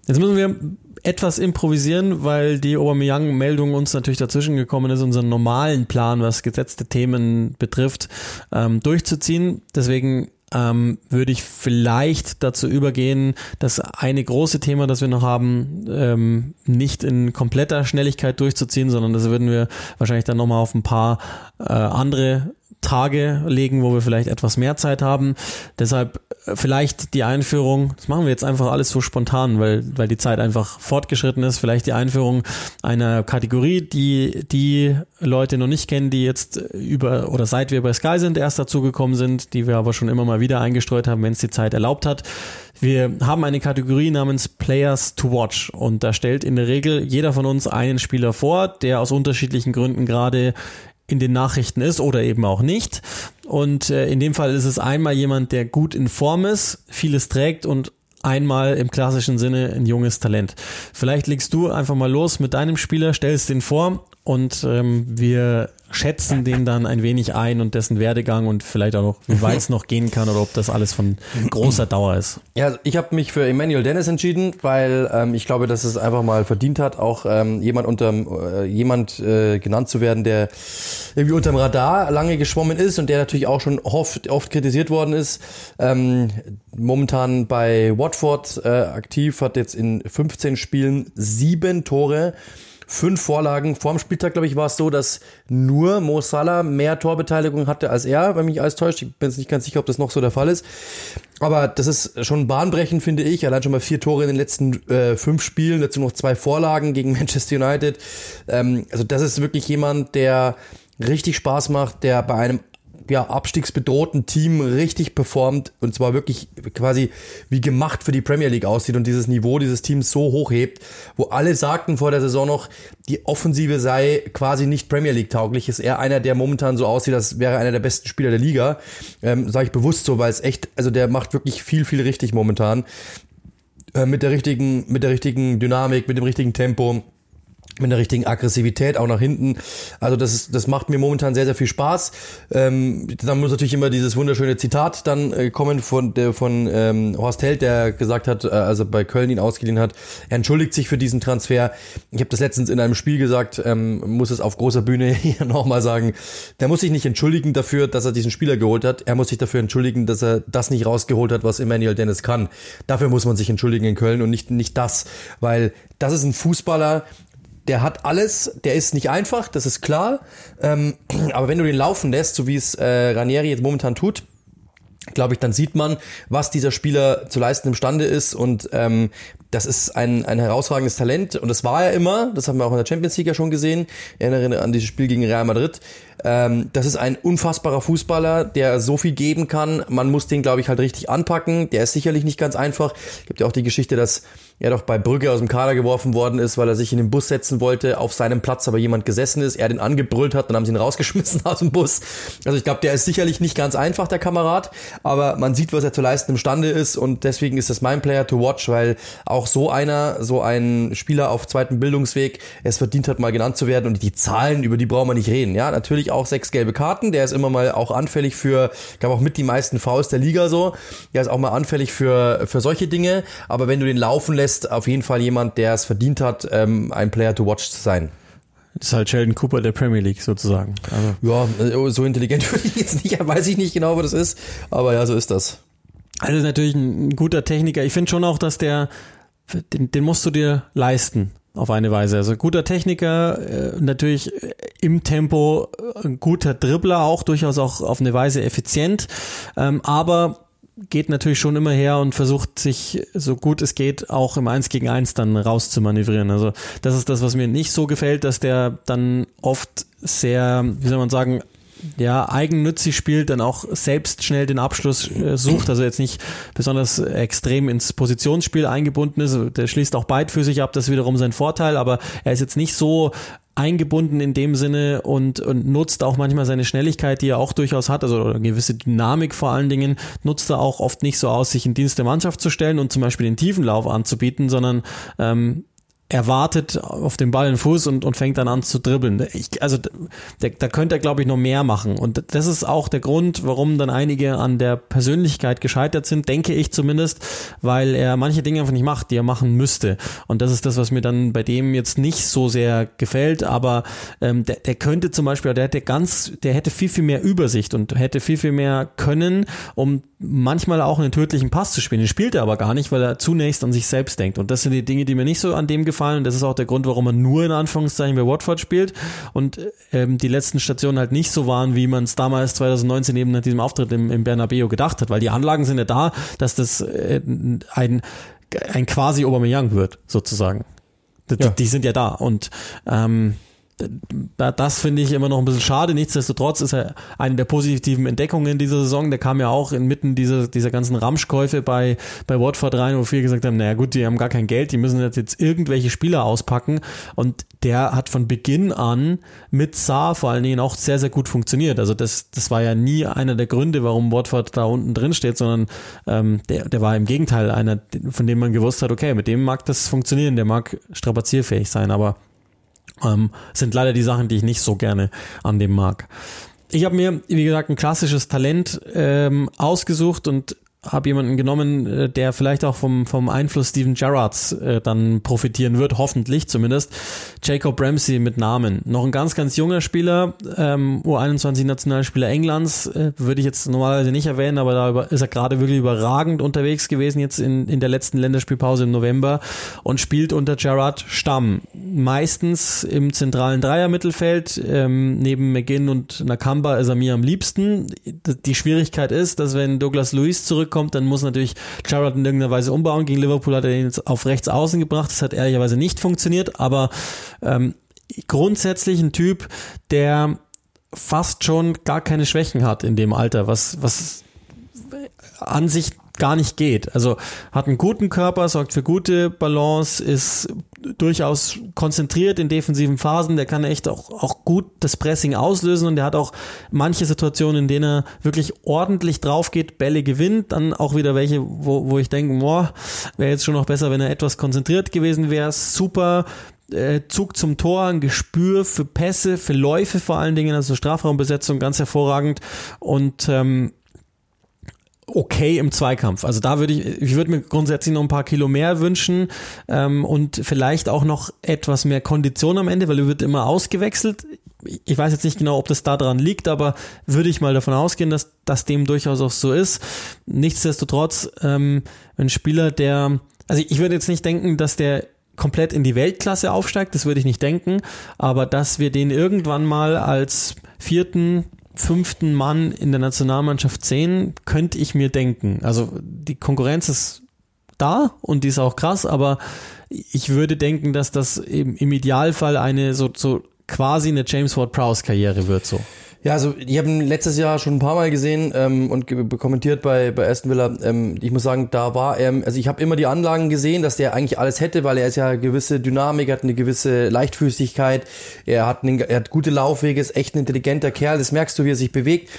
[SPEAKER 1] Jetzt müssen wir etwas improvisieren, weil die Aubameyang-Meldung uns natürlich dazwischen gekommen ist, unseren normalen Plan, was gesetzte Themen betrifft, ähm, durchzuziehen. Deswegen ähm, würde ich vielleicht dazu übergehen, das eine große Thema, das wir noch haben, ähm, nicht in kompletter Schnelligkeit durchzuziehen, sondern das würden wir wahrscheinlich dann nochmal auf ein paar äh, andere Tage legen, wo wir vielleicht etwas mehr Zeit haben. Deshalb äh, vielleicht die Einführung, das machen wir jetzt einfach alles so spontan, weil, weil die Zeit einfach fortgeschritten ist, vielleicht die Einführung einer Kategorie, die die Leute noch nicht kennen, die jetzt über oder seit wir bei Sky sind, erst dazugekommen sind, die wir aber schon immer mal wieder eingestreut haben, wenn es die Zeit erlaubt hat. Wir haben eine Kategorie namens Players to Watch und da stellt in der Regel jeder von uns einen Spieler vor, der aus unterschiedlichen Gründen gerade in den Nachrichten ist oder eben auch nicht. Und äh, in dem Fall ist es einmal jemand, der gut in Form ist, vieles trägt und einmal im klassischen Sinne ein junges Talent. Vielleicht legst du einfach mal los mit deinem Spieler, stellst den vor und ähm, wir schätzen den dann ein wenig ein und dessen Werdegang und vielleicht auch noch, wie weit es noch gehen kann oder ob das alles von großer Dauer ist.
[SPEAKER 2] Ja, ich habe mich für Emmanuel Dennis entschieden, weil ähm, ich glaube, dass es einfach mal verdient hat, auch ähm, jemand unter äh, jemand äh, genannt zu werden, der irgendwie unterm Radar lange geschwommen ist und der natürlich auch schon oft, oft kritisiert worden ist. Ähm, momentan bei Watford äh, aktiv, hat jetzt in 15 Spielen sieben Tore fünf Vorlagen. Vorm Spieltag, glaube ich, war es so, dass nur Mo Salah mehr Torbeteiligung hatte als er, wenn mich alles täuscht. Ich bin jetzt nicht ganz sicher, ob das noch so der Fall ist. Aber das ist schon bahnbrechend, finde ich. Allein schon mal vier Tore in den letzten äh, fünf Spielen, dazu noch zwei Vorlagen gegen Manchester United. Ähm, also das ist wirklich jemand, der richtig Spaß macht, der bei einem ja, abstiegsbedrohten Team richtig performt und zwar wirklich quasi wie gemacht für die Premier League aussieht und dieses Niveau dieses Teams so hoch hebt, wo alle sagten vor der Saison noch, die Offensive sei quasi nicht Premier League tauglich, ist er einer, der momentan so aussieht, als wäre einer der besten Spieler der Liga. Ähm, Sage ich bewusst so, weil es echt, also der macht wirklich viel, viel richtig momentan. Äh, mit der richtigen, mit der richtigen Dynamik, mit dem richtigen Tempo mit der richtigen Aggressivität auch nach hinten. Also das ist, das macht mir momentan sehr sehr viel Spaß. Ähm, dann muss natürlich immer dieses wunderschöne Zitat dann äh, kommen von der von ähm, Horst Held, der gesagt hat, äh, also bei Köln ihn ausgeliehen hat, er entschuldigt sich für diesen Transfer. Ich habe das letztens in einem Spiel gesagt, ähm, muss es auf großer Bühne hier nochmal sagen. Der muss sich nicht entschuldigen dafür, dass er diesen Spieler geholt hat. Er muss sich dafür entschuldigen, dass er das nicht rausgeholt hat, was Emmanuel Dennis kann. Dafür muss man sich entschuldigen in Köln und nicht nicht das, weil das ist ein Fußballer, der hat alles, der ist nicht einfach, das ist klar. Ähm, aber wenn du den laufen lässt, so wie es äh, Ranieri jetzt momentan tut, glaube ich, dann sieht man, was dieser Spieler zu leisten imstande ist und ähm, das ist ein, ein herausragendes Talent und das war er immer, das haben wir auch in der Champions League ja schon gesehen, ich erinnere an dieses Spiel gegen Real Madrid. Ähm, das ist ein unfassbarer Fußballer, der so viel geben kann, man muss den, glaube ich, halt richtig anpacken, der ist sicherlich nicht ganz einfach. Es gibt ja auch die Geschichte, dass er doch bei Brügge aus dem Kader geworfen worden ist, weil er sich in den Bus setzen wollte, auf seinem Platz aber jemand gesessen ist, er den angebrüllt hat, dann haben sie ihn rausgeschmissen aus dem Bus. Also ich glaube, der ist sicherlich nicht ganz einfach, der Kamerad, aber man sieht, was er zu leisten imstande ist und deswegen ist das mein Player to watch, weil auch so einer, so ein Spieler auf zweiten Bildungsweg, es verdient hat, mal genannt zu werden und die Zahlen, über die brauchen wir nicht reden. Ja, natürlich auch sechs gelbe Karten, der ist immer mal auch anfällig für, gab auch mit die meisten Fouls der Liga so, der ist auch mal anfällig für, für solche Dinge, aber wenn du den laufen lässt, ist auf jeden Fall jemand, der es verdient hat, ähm, ein Player to watch zu sein.
[SPEAKER 1] Das ist halt Sheldon Cooper der Premier League sozusagen.
[SPEAKER 2] Also. Ja, so intelligent würde ich jetzt nicht, weiß ich nicht genau, was das ist, aber ja, so ist das.
[SPEAKER 1] Also ist natürlich ein guter Techniker. Ich finde schon auch, dass der, den, den musst du dir leisten auf eine Weise. Also guter Techniker, äh, natürlich im Tempo, ein guter Dribbler, auch durchaus auch auf eine Weise effizient, ähm, aber geht natürlich schon immer her und versucht sich so gut es geht auch im Eins gegen Eins dann rauszumanövrieren. Also das ist das, was mir nicht so gefällt, dass der dann oft sehr, wie soll man sagen, ja, eigennützig spielt, dann auch selbst schnell den Abschluss äh, sucht, also jetzt nicht besonders extrem ins Positionsspiel eingebunden ist. Der schließt auch beidfüßig ab, das ist wiederum sein Vorteil, aber er ist jetzt nicht so eingebunden in dem Sinne und, und nutzt auch manchmal seine Schnelligkeit, die er auch durchaus hat, also eine gewisse Dynamik vor allen Dingen, nutzt er auch oft nicht so aus, sich in Dienst der Mannschaft zu stellen und zum Beispiel den Tiefenlauf anzubieten, sondern ähm, er wartet auf den Ball in Fuß und, und fängt dann an zu dribbeln. Ich, also da, da könnte er, glaube ich, noch mehr machen. Und das ist auch der Grund, warum dann einige an der Persönlichkeit gescheitert sind, denke ich zumindest, weil er manche Dinge einfach nicht macht, die er machen müsste. Und das ist das, was mir dann bei dem jetzt nicht so sehr gefällt. Aber ähm, der, der könnte zum Beispiel, der hätte ganz, der hätte viel, viel mehr Übersicht und hätte viel, viel mehr können, um manchmal auch einen tödlichen Pass zu spielen. Den spielt er aber gar nicht, weil er zunächst an sich selbst denkt. Und das sind die Dinge, die mir nicht so an dem gefallen gefallen. Das ist auch der Grund, warum man nur in Anführungszeichen bei Watford spielt und ähm, die letzten Stationen halt nicht so waren, wie man es damals 2019 eben nach diesem Auftritt im, im Bernabeu gedacht hat, weil die Anlagen sind ja da, dass das äh, ein ein quasi Aubameyang wird, sozusagen. Die, ja. die sind ja da und ähm, das finde ich immer noch ein bisschen schade. Nichtsdestotrotz ist er eine der positiven Entdeckungen dieser Saison. Der kam ja auch inmitten dieser, dieser ganzen Ramschkäufe bei, bei Watford rein, wo viele gesagt haben, naja gut, die haben gar kein Geld, die müssen jetzt, irgendwelche Spieler auspacken. Und der hat von Beginn an mit Saar vor allen Dingen auch sehr, sehr gut funktioniert. Also das, das war ja nie einer der Gründe, warum Watford da unten drin steht, sondern ähm, der, der war im Gegenteil einer, von dem man gewusst hat, okay, mit dem mag das funktionieren, der mag strapazierfähig sein, aber ähm, sind leider die Sachen, die ich nicht so gerne an dem mag. Ich habe mir, wie gesagt, ein klassisches Talent ähm, ausgesucht und habe jemanden genommen, äh, der vielleicht auch vom, vom Einfluss Steven Gerrards äh, dann profitieren wird, hoffentlich zumindest. Jacob Ramsey mit Namen. Noch ein ganz, ganz junger Spieler, ähm, U21-Nationalspieler Englands, äh, würde ich jetzt normalerweise nicht erwähnen, aber da ist er gerade wirklich überragend unterwegs gewesen jetzt in, in der letzten Länderspielpause im November und spielt unter Gerrard Stamm. Meistens im zentralen Dreiermittelfeld, ähm, neben McGinn und Nakamba ist er mir am liebsten. Die Schwierigkeit ist, dass wenn Douglas Lewis zurück zurückkommt, dann muss natürlich Jarrod in irgendeiner Weise umbauen. Gegen Liverpool hat er ihn jetzt auf rechts außen gebracht. Das hat ehrlicherweise nicht funktioniert, aber ähm, grundsätzlich ein Typ, der fast schon gar keine Schwächen hat in dem Alter, was, was an sich gar nicht geht. Also hat einen guten Körper, sorgt für gute Balance, ist durchaus konzentriert in defensiven Phasen, der kann echt auch, auch gut das Pressing auslösen und der hat auch manche Situationen, in denen er wirklich ordentlich drauf geht, Bälle gewinnt, dann auch wieder welche, wo, wo ich denke, boah, wäre jetzt schon noch besser, wenn er etwas konzentriert gewesen wäre. Super äh, Zug zum Tor, ein Gespür für Pässe, für Läufe vor allen Dingen, also Strafraumbesetzung ganz hervorragend und ähm, okay im Zweikampf. Also da würde ich, ich würde mir grundsätzlich noch ein paar Kilo mehr wünschen ähm, und vielleicht auch noch etwas mehr Kondition am Ende, weil er wird immer ausgewechselt. Ich weiß jetzt nicht genau, ob das daran liegt, aber würde ich mal davon ausgehen, dass das dem durchaus auch so ist. Nichtsdestotrotz, ähm, ein Spieler, der, also ich würde jetzt nicht denken, dass der komplett in die Weltklasse aufsteigt, das würde ich nicht denken, aber dass wir den irgendwann mal als vierten, fünften Mann in der Nationalmannschaft sehen, könnte ich mir denken. Also die Konkurrenz ist da und die ist auch krass, aber ich würde denken, dass das im, Idealfall eine so, so quasi eine James Ward Prowse Karriere wird so.
[SPEAKER 2] Ja, also ich habe ihn letztes Jahr schon ein paar Mal gesehen ähm, und kommentiert bei, bei Aston Villa. Ähm, ich muss sagen, da war er, also ich habe immer die Anlagen gesehen, dass der eigentlich alles hätte, weil er ist ja gewisse Dynamik, hat eine gewisse Leichtfüßigkeit, er hat, einen, er hat gute Laufwege, ist echt ein intelligenter Kerl, das merkst du, wie er sich bewegt.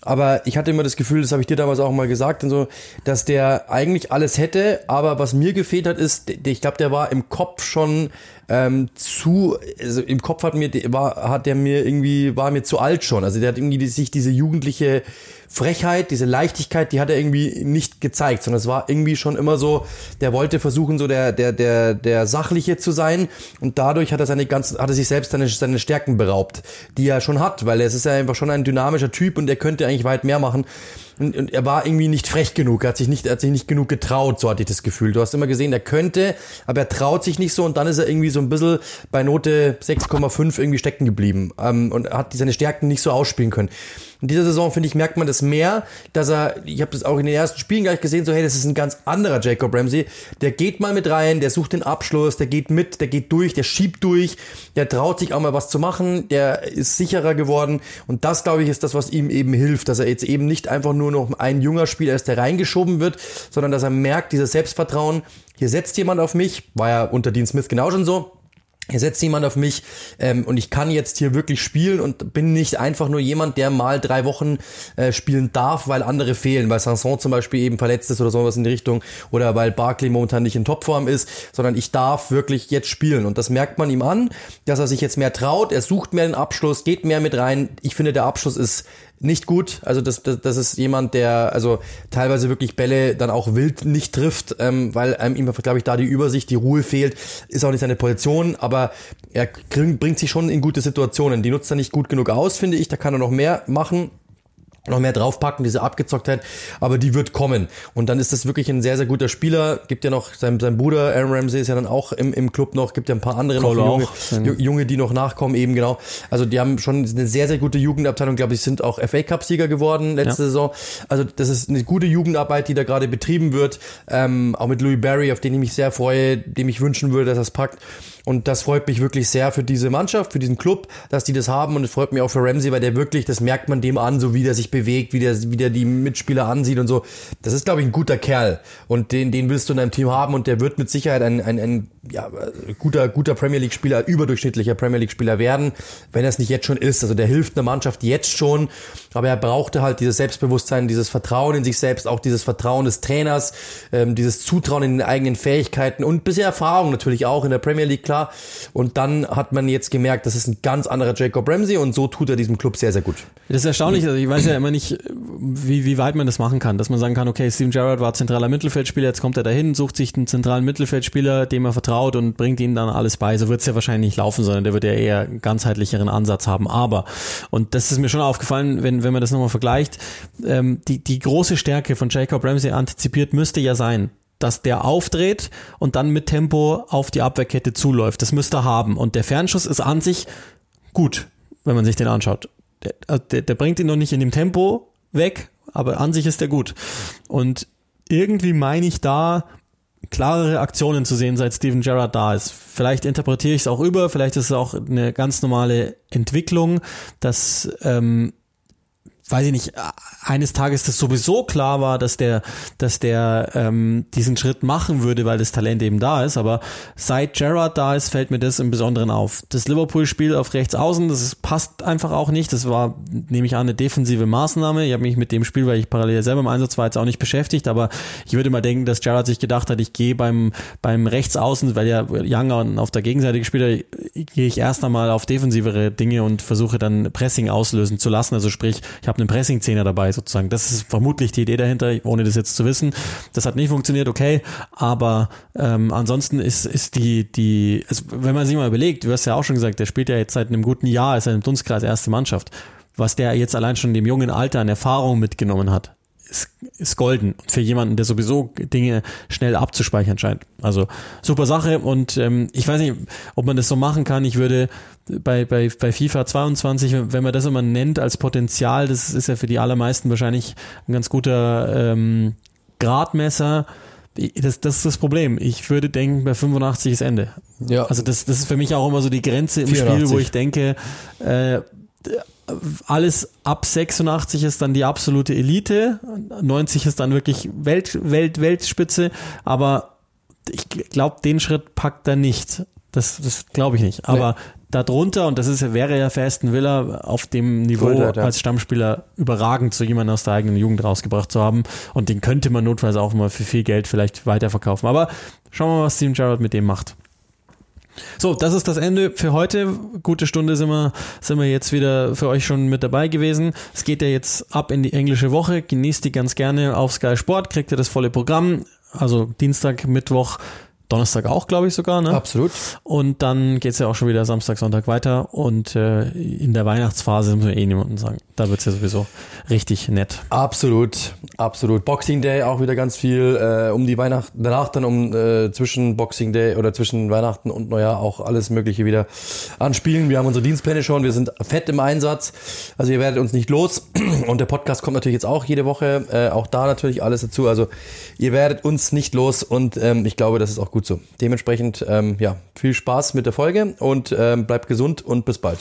[SPEAKER 2] Aber ich hatte immer das Gefühl, das habe ich dir damals auch mal gesagt und so, dass der eigentlich alles hätte, aber was mir gefehlt hat, ist, ich glaube, der war im Kopf schon ähm, zu, also im Kopf hat mir, war, hat der mir irgendwie, war mir zu alt schon. Also der hat irgendwie sich diese jugendliche Frechheit, diese Leichtigkeit, die hat er irgendwie nicht gezeigt, sondern es war irgendwie schon immer so, der wollte versuchen, so der, der, der, der Sachliche zu sein und dadurch hat er seine ganzen, hat er sich selbst seine, seine Stärken beraubt, die er schon hat, weil er ist ja einfach schon ein dynamischer Typ und er könnte eigentlich weit mehr machen und, und er war irgendwie nicht frech genug, er hat sich nicht, er hat sich nicht genug getraut, so hatte ich das Gefühl. Du hast immer gesehen, er könnte, aber er traut sich nicht so und dann ist er irgendwie so ein bisschen bei Note 6,5 irgendwie stecken geblieben ähm, und hat seine Stärken nicht so ausspielen können. In dieser Saison, finde ich, merkt man das mehr, dass er, ich habe das auch in den ersten Spielen gleich gesehen, so hey, das ist ein ganz anderer Jacob Ramsey. Der geht mal mit rein, der sucht den Abschluss, der geht mit, der geht durch, der schiebt durch, der traut sich auch mal was zu machen, der ist sicherer geworden und das, glaube ich, ist das, was ihm eben hilft, dass er jetzt eben nicht einfach nur noch ein junger Spieler ist, der reingeschoben wird, sondern dass er merkt, dieses Selbstvertrauen, hier setzt jemand auf mich, war ja unter Dean Smith genau schon so, Hier setzt jemand auf mich ähm, und ich kann jetzt hier wirklich spielen und bin nicht einfach nur jemand, der mal drei Wochen äh, spielen darf, weil andere fehlen, weil Sanson zum Beispiel eben verletzt ist oder sowas in die Richtung oder weil Barkley momentan nicht in Topform ist, sondern ich darf wirklich jetzt spielen und das merkt man ihm an, dass er sich jetzt mehr traut, er sucht mehr den Abschluss, geht mehr mit rein. Ich finde, der Abschluss ist nicht gut. Also das, das, das ist jemand, der also teilweise wirklich Bälle dann auch wild nicht trifft, ähm, weil einem ihm, glaube ich, da die Übersicht, die Ruhe fehlt. Ist auch nicht seine Position, aber er bringt sich schon in gute Situationen. Die nutzt er nicht gut genug aus, finde ich. Da kann er noch mehr machen noch mehr draufpacken, diese Abgezocktheit, aber die wird kommen. Und dann ist das wirklich ein sehr, sehr guter Spieler. Gibt ja noch, sein, sein Bruder Aaron Ramsey ist ja dann auch im, im Club noch, gibt ja ein paar andere noch, junge, junge, die noch nachkommen eben, genau. Also die haben schon eine sehr, sehr gute Jugendabteilung, glaube ich, sind auch FA Cup-Sieger geworden letzte ja. Saison. Also das ist eine gute Jugendarbeit, die da gerade betrieben wird. Ähm, auch mit Louis Barry, auf den ich mich sehr freue, dem ich wünschen würde, dass er es packt. Und das freut mich wirklich sehr für diese Mannschaft, für diesen Club, dass die das haben. Und es freut mich auch für Ramsey, weil der wirklich, das merkt man dem an, so wie der sich bewegt, wie der, wie der die Mitspieler ansieht und so. Das ist, glaube ich, ein guter Kerl. Und den, den willst du in deinem Team haben. Und der wird mit Sicherheit ein, ein, ein ja, guter, guter Premier League-Spieler, überdurchschnittlicher Premier League-Spieler werden, wenn er es nicht jetzt schon ist. Also der hilft einer Mannschaft jetzt schon. Aber er brauchte halt dieses Selbstbewusstsein, dieses Vertrauen in sich selbst, auch dieses Vertrauen des Trainers, ähm, dieses Zutrauen in den eigenen Fähigkeiten und bisher Erfahrung natürlich auch in der Premier League, klar klar. Und dann hat man jetzt gemerkt, das ist ein ganz anderer Jacob Ramsey und so tut er diesem Club sehr, sehr gut.
[SPEAKER 1] Das ist erstaunlich. Also ich weiß ja immer nicht, wie, wie weit man das machen kann, dass man sagen kann, okay, Steven Gerrard war zentraler Mittelfeldspieler, jetzt kommt er dahin, sucht sich einen zentralen Mittelfeldspieler, dem er vertraut und bringt ihm dann alles bei. So wird es ja wahrscheinlich nicht laufen, sondern der wird ja eher einen ganzheitlicheren Ansatz haben. Aber, und das ist mir schon aufgefallen, wenn, wenn man das nochmal vergleicht, ähm, die, die große Stärke von Jacob Ramsey antizipiert müsste ja sein, dass der aufdreht und dann mit Tempo auf die Abwehrkette zuläuft. Das müsste er haben. Und der Fernschuss ist an sich gut, wenn man sich den anschaut. Der, also der, der bringt ihn noch nicht in dem Tempo weg, aber an sich ist der gut. Und irgendwie meine ich da klarere Aktionen zu sehen, seit Steven Gerrard da ist. Vielleicht interpretiere ich es auch über, vielleicht ist es auch eine ganz normale Entwicklung, dass ähm, weiß ich nicht, eines Tages das sowieso klar war, dass der, dass der ähm, diesen Schritt machen würde, weil das Talent eben da ist. Aber seit Gerrard da ist, fällt mir das im Besonderen auf. Das Liverpool-Spiel auf rechts außen, das passt einfach auch nicht. Das war, nehme ich an, eine defensive Maßnahme. Ich habe mich mit dem Spiel, weil ich parallel selber im Einsatz war, jetzt auch nicht beschäftigt. Aber ich würde mal denken, dass Gerrard sich gedacht hat, ich gehe beim beim Rechtsaußen, weil ja Younger auf der Gegenseite gespielt hat, gehe ich erst einmal auf defensivere Dinge und versuche dann Pressing auslösen zu lassen. Also sprich, ich habe habe einen Pressing-Zehner dabei sozusagen. Das ist vermutlich die Idee dahinter, ohne das jetzt zu wissen. Das hat nicht funktioniert, okay, aber ähm, ansonsten ist, ist die, die, also wenn man sich mal überlegt, du hast ja auch schon gesagt, der spielt ja jetzt seit einem guten Jahr, ist er im Dunstkreis erste Mannschaft. Was der jetzt allein schon in dem jungen Alter an Erfahrung mitgenommen hat, ist, ist golden. Für jemanden, der sowieso Dinge schnell abzuspeichern scheint. Also super Sache und ähm, ich weiß nicht, ob man das so machen kann. Ich würde bei, bei, bei FIFA 22, wenn man das immer nennt als Potenzial, das ist ja für die allermeisten wahrscheinlich ein ganz guter ähm, Gradmesser. Das, das ist das Problem. Ich würde denken, bei 85 ist Ende. Ja. Also das, das ist für mich auch immer so die Grenze im 84. Spiel, wo ich denke, äh, alles ab 86 ist dann die absolute Elite, 90 ist dann wirklich Welt, Welt, Weltspitze, aber ich glaube, den Schritt packt er nicht. Das, das glaube ich nicht. Aber nee. darunter, und das ist, wäre ja für Aston Villa auf dem Niveau Wohltat, ja. als Stammspieler überragend, so jemanden aus der eigenen Jugend rausgebracht zu haben. Und den könnte man notfalls auch mal für viel Geld vielleicht weiterverkaufen. Aber schauen wir mal, was Steven Gerrard mit dem macht. So, das ist das Ende für heute. Gute Stunde sind wir, sind wir jetzt wieder für euch schon mit dabei gewesen. Es geht ja jetzt ab in die englische Woche. Genießt die ganz gerne auf Sky Sport, kriegt ihr das volle Programm. Also Dienstag, Mittwoch, Donnerstag auch, glaube ich sogar. Ne?
[SPEAKER 2] Absolut.
[SPEAKER 1] Und dann geht's ja auch schon wieder Samstag, Sonntag weiter. Und äh, in der Weihnachtsphase müssen wir eh niemanden sagen. Da wird's ja sowieso richtig nett.
[SPEAKER 2] Absolut, absolut. Boxing Day auch wieder ganz viel. Äh, um die Weihnachten, danach dann um äh, zwischen Boxing Day oder zwischen Weihnachten und Neujahr auch alles Mögliche wieder anspielen. Wir haben unsere Dienstpläne schon. Wir sind fett im Einsatz. Also ihr werdet uns nicht los. Und der Podcast kommt natürlich jetzt auch jede Woche. Äh, auch da natürlich alles dazu. Also ihr werdet uns nicht los. Und ähm, ich glaube, das ist auch gut gut so. Dementsprechend, ähm, ja, viel Spaß mit der Folge und ähm, bleibt gesund und bis bald.